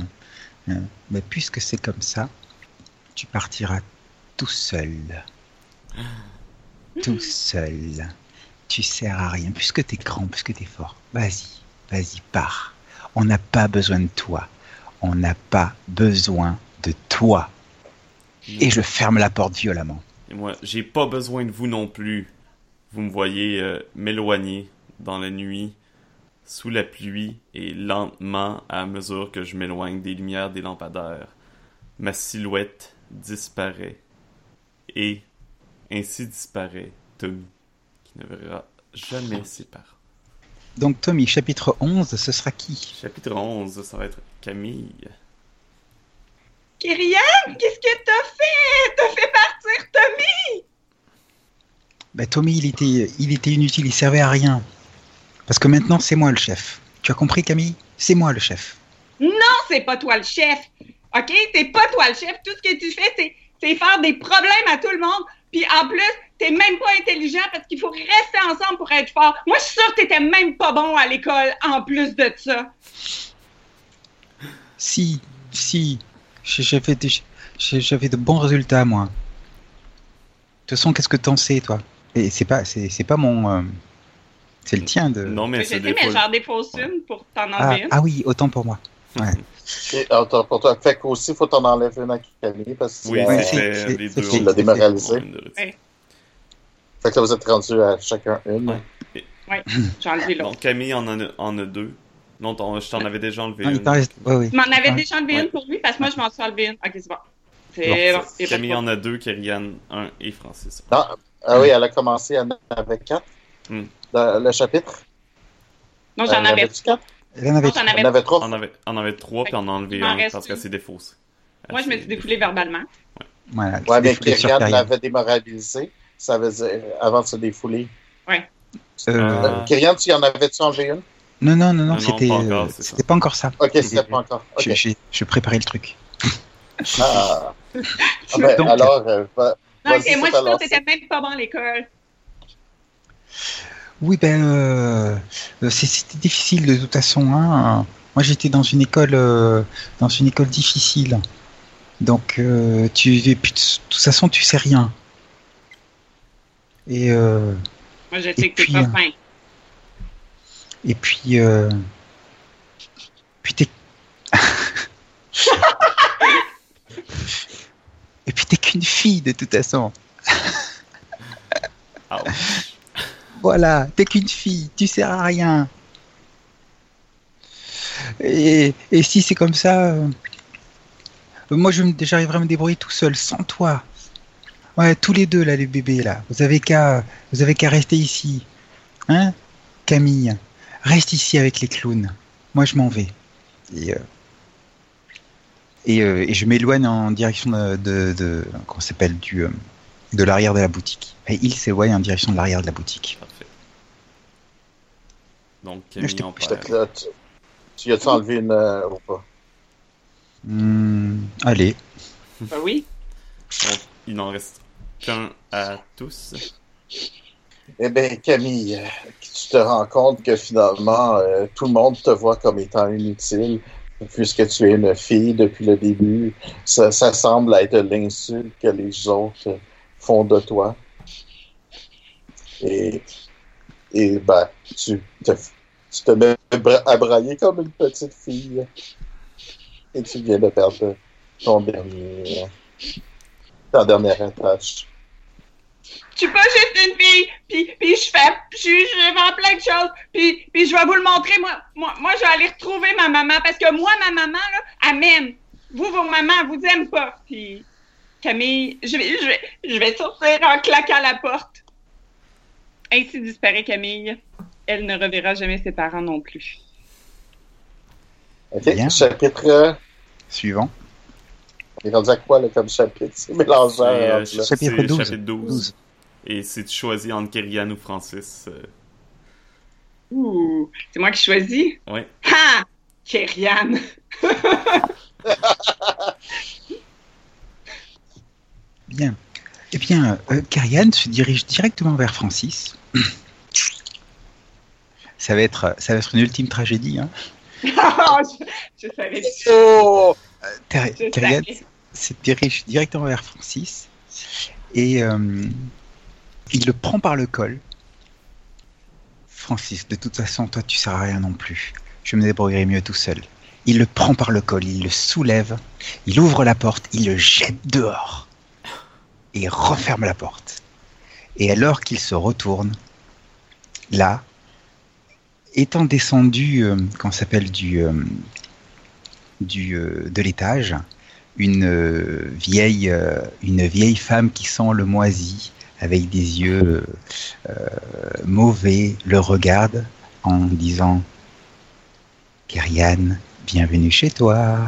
euh, mais puisque c'est comme ça, tu partiras tout seul. Tout seul. Tu sers à rien. Puisque tu es grand, puisque tu es fort, vas-y, vas-y, pars. On n'a pas besoin de toi. On n'a pas besoin de toi. Et je ferme la porte violemment. Et moi, j'ai pas besoin de vous non plus. Vous me voyez euh, m'éloigner dans la nuit, sous la pluie, et lentement, à mesure que je m'éloigne des lumières des lampadaires, ma silhouette disparaît. Et ainsi disparaît Tommy, qui ne verra jamais ses parents. Donc Tommy, chapitre 11, ce sera qui? Chapitre 11, ça va être Camille. Kyrian, qu'est-ce que t'as fait? T'as fait partir Tommy! bah, Tommy, il était, il était inutile, il servait à rien. Parce que maintenant, c'est moi le chef. Tu as compris Camille? C'est moi le chef. Non, c'est pas toi le chef. OK? C'est pas toi le chef. Tout ce que tu fais, c'est, c'est faire des problèmes à tout le monde. Puis en plus, t'es même pas intelligent parce qu'il faut rester ensemble pour être fort. Moi, je suis sûre que t'étais même pas bon à l'école en plus de ça. Si, si, j'ai- j'avais de, j'ai- j'avais de bons résultats, moi. De toute façon, qu'est-ce que t'en sais, toi? Et c'est pas, c'est, c'est pas mon... euh, c'est le tien de... Non, mais c'est mais des fausses unes pour t'en ah, enlever une. ah oui, autant pour moi. Et, attends, pour toi, fait qu'aussi, faut t'en enlever une à Camille parce que Oui, Ouais, c'était c'est- les deux. c'est- il l'a démoralisé. une Ouais. Fait que là, vous êtes rendus à chacun une. Ouais. J'ai enlevé l'autre. Donc Camille en a, en a deux. Non, je t'en avais déjà enlevé Non, une. ouais, ouais. Tu m'en avais Ouais. déjà enlevé Ouais. une pour lui parce que moi, je m'en suis enlevé une. OK, c'est bon. C'est bon. De Camille en a deux, Kyrian un et Francis. Non, ah oui, elle a commencé elle en avait quatre. Hmm. Dans le chapitre? Non, j'en avais. avait-tu quatre? Elle en avait Non, avais en avait trois. On avait, on avait trois, puis on a enlevé m'en un parce une. qu'elle s'est défaussée. Moi, je me suis défoulée verbalement. Voilà, Ouais, mais Kyrian l'avait démoralisé. Ça veut dire, avant de se défouler. Euh, Ah. Kyrian, tu en avais-tu enlevé une? Non, non, non, non, c'était pas encore, euh, c'est ça. c'était pas encore ça. Ok, c'était pas encore. Ok. Je, je, je préparais le truc. Ah. Ah ben, Donc- alors, euh, Non, Vas-y, ok, moi, je sûre que t'étais même pas bon à l'école. Oui, ben, euh, c'était difficile de toute façon. Hein. Moi, j'étais dans une école, euh, dans une école difficile. Donc, euh, tu, et puis, de toute façon, tu sais rien. Et, euh, Moi, je sais que t'es pas fin. Et puis, euh, puis t'es, et puis t'es qu'une fille de toute façon. Voilà, t'es qu'une fille, tu sers à rien. Et, et si c'est comme ça, euh, moi je me- j'arriverai à me débrouiller tout seul, sans toi. Ouais, tous les deux là, les bébés là, vous avez qu'à, vous avez qu'à rester ici, hein, Camille, reste ici avec les clowns. Moi je m'en vais. Et, euh, et, euh, et je m'éloigne en direction de, de, de comment s'appelle du, euh, de l'arrière de la boutique. Et il s'éloigne en direction de l'arrière de la boutique. Parfait. Donc, je en tu, as-tu enlevé une euh, ou pas? Hmm, allez. Ben oui. Donc, il n'en reste qu'un à tous. Eh bien, Camille, euh, tu te rends compte que finalement, euh, tout le monde te voit comme étant inutile, puisque tu es une fille depuis le début. Ça, semble être l'insulte que les autres font de toi. Et, et ben, tu te, tu te mets à brailler comme une petite fille. Et tu viens de perdre ton dernier, ta dernière attache. Je suis pas juste une fille, puis, puis je fais, je, je vends plein de choses, puis, puis je vais vous le montrer. Moi, moi, moi, je vais aller retrouver ma maman, parce que moi, ma maman, là, elle m'aime. Vous, vos mamans, vous aiment pas. Puis, Camille, je vais, je vais, je vais sortir en claquant la porte. Ainsi disparaît Camille. Elle ne reverra jamais ses parents non plus. OK? Bien. Chapitre. Suivant. Il est rendu à quoi, là, comme chapitre? C'est mélangeant. C'est, euh. Chapitre c'est 12. chapitre 12. 12. Et si tu choisis entre Kyrian ou Francis, euh, Ouh, c'est moi qui choisis? ouais. Ha! Kériane. Bien. Eh bien, euh, Karian se dirige directement vers Francis. Ça va être, ça va être une ultime tragédie. Hein. je, je savais. Oh! Ter- Je Karian savais. Se dirige directement vers Francis et euh, il le prend par le col. Francis, de toute façon, toi, tu sers à rien non plus. Je me débrouillerai mieux tout seul. Il le prend par le col, il le soulève, il ouvre la porte, il le jette dehors et referme la porte. Et alors qu'il se retourne, là, étant descendu, qu'on s'appelle euh, du euh, de l'étage, une euh, vieille, euh, une vieille femme qui sent le moisi, avec des yeux euh, mauvais, le regarde en disant Kyrian, bienvenue chez toi.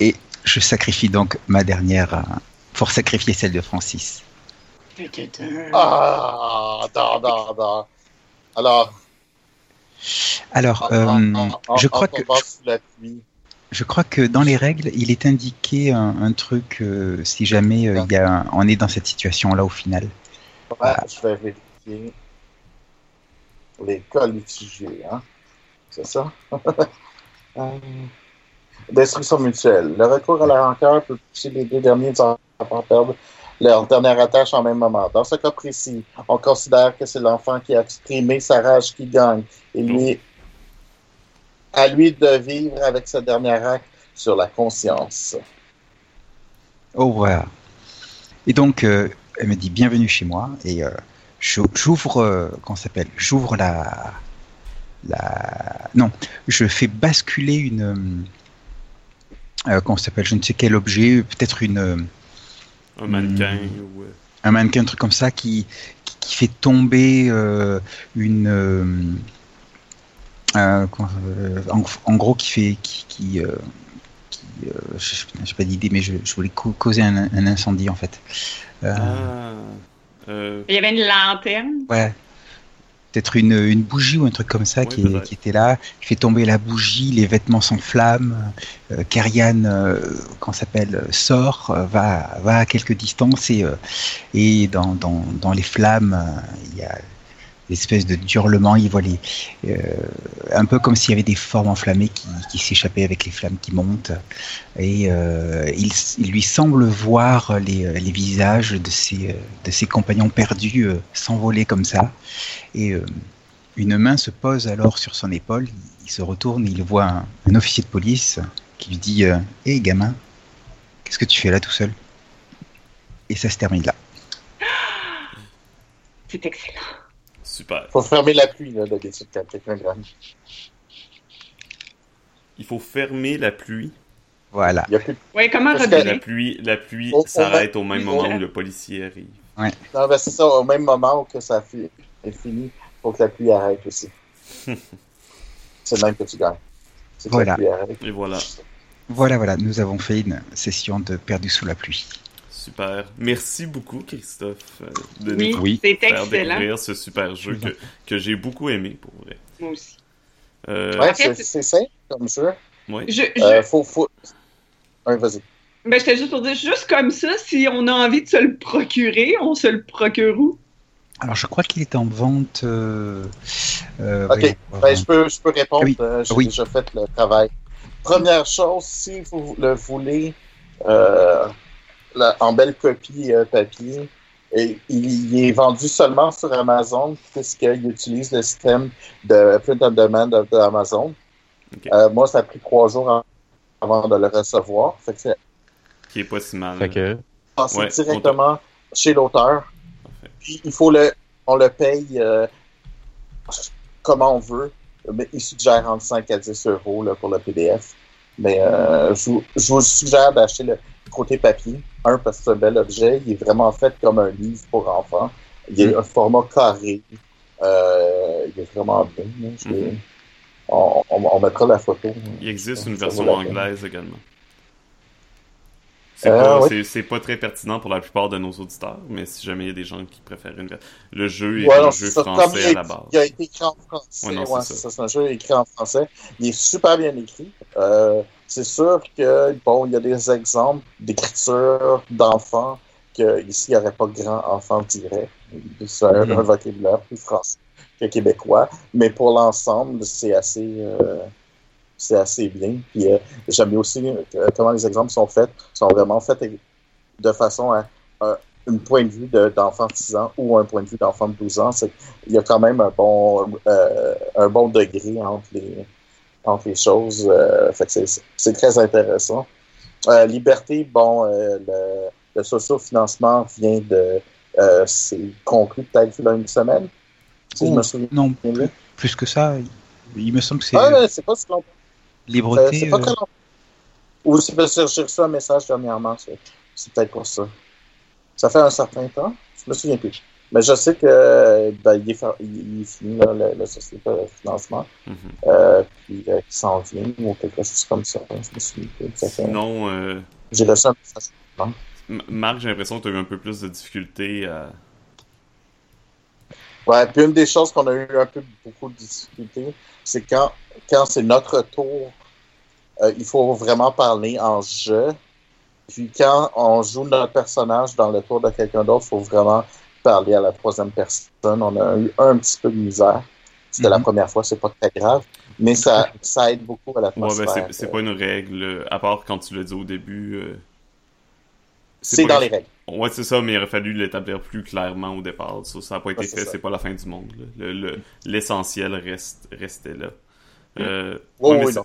Et je sacrifie donc ma dernière pour sacrifier celle de Francis. Ah, non, non, non. Alors, Alors, euh, en- en- en je crois que je crois que dans les règles, il est indiqué un, truc euh, si jamais euh, on est dans cette situation-là au final. ouais, je vais vérifier les cas litigés, hein. C'est ça? Euh, Destruction mutuelle. Le recours à la rancœur peut pousser les deux derniers enfants à perdre leur dernière attache en même moment. Dans ce cas précis, on considère que c'est l'enfant qui a exprimé sa rage qui gagne. Et lui, à lui de vivre avec ce dernier acte sur la conscience. Oh voilà. Et donc, euh, elle me dit bienvenue chez moi et euh, j'ouvre, euh, comment ça s'appelle? J'ouvre la, la, non, je fais basculer une, euh, euh, comment ça s'appelle? Je ne sais quel objet, peut-être une, Un mannequin ou. un mannequin, un truc comme ça qui, qui, qui fait tomber euh, une, euh, euh, comment- euh, en, en gros, qui fait, qui, qui, euh, qui, euh, je n'ai pas d'idée, mais je, je voulais cau- causer un, un incendie en fait. Euh, Ah. Euh, Il y avait une lanterne. Ouais. peut-être une, une bougie ou un truc comme ça Oui, qui, qui était là. Il fait tomber la bougie, les vêtements s'enflamment. Euh, Karian, euh, qu'on s'appelle, euh, sort, euh, va, va à quelques distances et, euh, et dans, dans, dans les flammes, euh, il y a l'espèce de hurlement. Il voit les, euh, un peu comme s'il y avait des formes enflammées qui, qui s'échappaient avec les flammes qui montent. Et euh, il, il lui semble voir les, les visages de ses, de ses compagnons perdus euh, s'envoler comme ça. Et euh, une main se pose alors sur son épaule. Il, se retourne et il voit un, un officier de police qui lui dit euh, Hé gamin, qu'est-ce que tu fais là tout seul? Et ça se termine là. C'est excellent. Super. Faut fermer la pluie, là, d'habitude, quand quelqu'un gagne. Il faut fermer la pluie. Voilà. Il y a plus de... Oui, comment que La pluie, la pluie s'arrête au même moment où le policier arrive. Non, ben, c'est ça, au même moment où que ça fi- est fini, faut que la pluie arrête aussi. c'est le même que tu gagnes. Voilà. la pluie arrête. Et voilà. Voilà, voilà, nous avons fait une session de perdu sous la pluie. Super. Merci beaucoup, Christophe, euh, de Oui, nous Oui. c'est faire excellent. découvrir ce super jeu que, que j'ai beaucoup aimé, pour vrai. Moi aussi. Euh, Ouais, c'est simple comme jeu. ouais. Je, je, Euh, faut, faut... Ouais, vas-y. ben, j'étais juste pour dire, juste comme ça, si on a envie de se le procurer, on se le procure où? Alors, je crois qu'il est en vente. euh, euh, Ok. Ben, je, peux, je peux répondre. Oui. J'ai Oui. déjà fait le travail. Première chose, si vous le voulez euh, en belle copie euh, papier, et il, il est vendu seulement sur Amazon puisqu'il utilise le système de print on demand de- d'Amazon. Euh, moi, ça a pris trois jours avant de le recevoir. Fait que c'est Qui est pas si mal. Fait que, passé Ouais, directement chez l'auteur. Puis il faut le, on le paye euh, comment on veut, mais il suggère entre 5 à 10 euros là, pour le PDF. Mais euh, je, vous- je vous suggère d'acheter le côté papier. Un, parce que c'est un bel objet. Il est vraiment fait comme un livre pour enfants. Il est un format carré. Euh, il est vraiment bien. l'ai- Mhm. on, on- on mettra la photo. Il existe une version anglaise également. C'est Euh, pas, très pertinent pour la plupart de nos auditeurs, mais si jamais il y a des gens qui préfèrent une ver- Le jeu est Ouais, un jeu français à la base. Il a été écrit en français. Ouais. C'est un jeu écrit en français. Il est super bien écrit. Euh, c'est sûr que, bon, il y a des exemples d'écriture d'enfants que ici, il n'y aurait pas grand enfant direct. C'est un, un vocabulaire plus français que québécois. Mais pour l'ensemble, c'est assez, euh, c'est assez bien. Puis euh, j'aime aussi euh, comment les exemples sont faits. sont vraiment faits de façon à, à un point de vue de- d'enfant de 6 ans ou un point de vue d'enfant de 12 ans. C'est- Il y a quand même un bon, euh, un bon degré entre les, entre les choses. euh, fait que c'est- très intéressant. Euh, Liberté, bon, euh, le, le socio-financement vient de. Euh, c'est conclu peut-être il y a une semaine. Si je Oh, me souviens Non, plus, plus que ça. Il me semble que c'est Ah, ouais, c'est pas si longtemps. Libreté. C'est pas très long. Ou c'est parce que j'ai reçu un message dernièrement. C'est peut-être pour ça. Ça fait un certain temps. Je me souviens plus. Mais je sais que ben, il, est, il, finit là, le, le société de financement. Mhm. Euh, puis euh, s'en vient ou quelque chose comme ça. Je me Sinon, euh, J'ai reçu un message. Marc, j'ai l'impression que tu as eu un peu plus de difficultés à. Ouais, puis une des choses qu'on a eu un peu beaucoup de difficultés, c'est quand, quand c'est notre tour, euh, il faut vraiment parler en jeu. Puis quand on joue notre personnage dans le tour de quelqu'un d'autre, il faut vraiment parler à la troisième personne. On a eu un petit peu de misère. C'était la Mhm. première fois, c'est pas très grave, mais ça, ça aide beaucoup à Ouais, l'atmosphère. ben c'est- c'est pas une règle, euh, à part quand tu l'as dit au début. euh, C'est dans les règles. Ouais, c'est ça, mais il aurait fallu l'établir plus clairement au départ. Ça, n'a pas été Ouais, fait, c'est pas la fin du monde. là. Le- le- L'essentiel reste, restait là. Euh, Oui, ouais, mais oui, ça- non,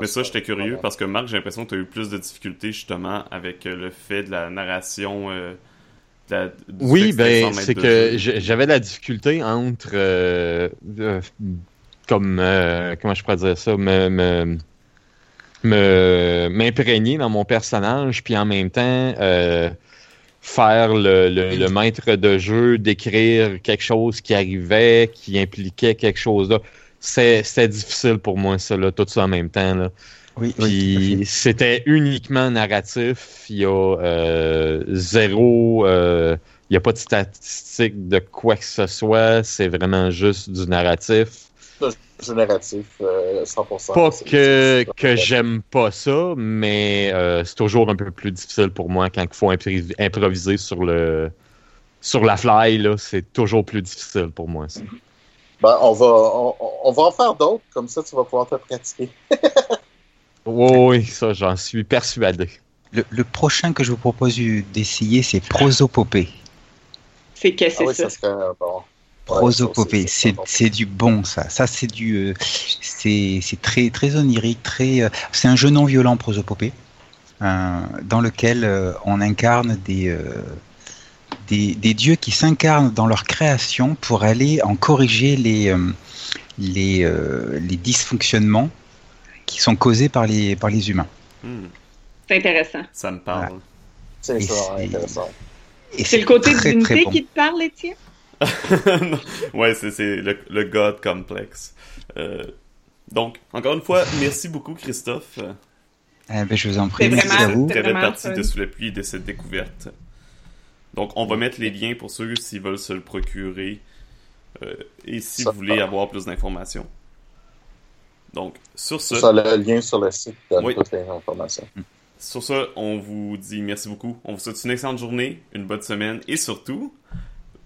Mais ça, j'étais curieux parce que Marc, j'ai l'impression que tu as eu plus de difficultés justement avec euh, le fait de la narration. euh, la- Oui, ben, c'est que j'avais la difficulté entre, euh, euh, comme, euh, comment je pourrais dire ça, me, me- m'imprégner dans mon personnage, puis en même temps faire le, le- le maître de jeu, décrire quelque chose qui arrivait, qui impliquait quelque chose là. C'est- C'était difficile pour moi, ça, là, tout ça en même temps. Là. Oui. Puis c'était uniquement narratif. Il y a euh, zéro euh, Il n'y a pas de statistiques de quoi que ce soit. C'est vraiment juste du narratif. jeu narratif, euh, 100%. Pas C'est- que, que j'aime pas ça, mais euh, c'est toujours un peu plus difficile pour moi quand il faut improviser sur le sur la fly. là, C'est toujours plus difficile pour moi. Ça. Ben, on, va, on, on va en faire d'autres, comme ça tu vas pouvoir te pratiquer. Oui, oui, ça, j'en suis persuadé. Le, le prochain que je vous propose d'essayer, c'est prosopopée. C'est que Ah c'est oui, ça. ça serait euh, bon. Prosopopée, c'est du bon ça. Ça c'est du, euh, c'est c'est très très onirique, très. euh, c'est un jeu non violent prosopopée, euh, dans lequel euh, on incarne des euh, des, des dieux qui s'incarnent dans leur création pour aller en corriger les euh, les euh, les dysfonctionnements qui sont causés par les par les humains. Hmm, C'est intéressant. ça me parle. C'est ça, intéressant. C'est le côté d'unité bon. qui te parle, Étienne? ouais, c'est c'est le, le God complexe. Euh, donc, encore une fois, merci beaucoup, Christophe. Euh, Eh ben, je vous en prie, C'est merci vraiment- à vous. Très partie de Sous la pluie de cette découverte. Donc, on va mettre les liens pour ceux s'ils veulent se le procurer euh, et si Ça vous voulez avoir plus d'informations. Donc, sur ce, Ça, le lien sur le site donne Oui. toutes les informations. sur ce, on vous dit merci beaucoup. On vous souhaite une excellente journée, une bonne semaine et surtout,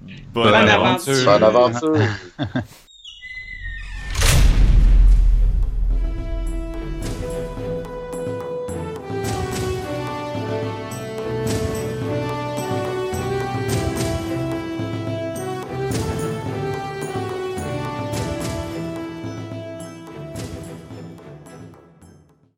bonne, Bonne aventure. aventure. Bonne aventure!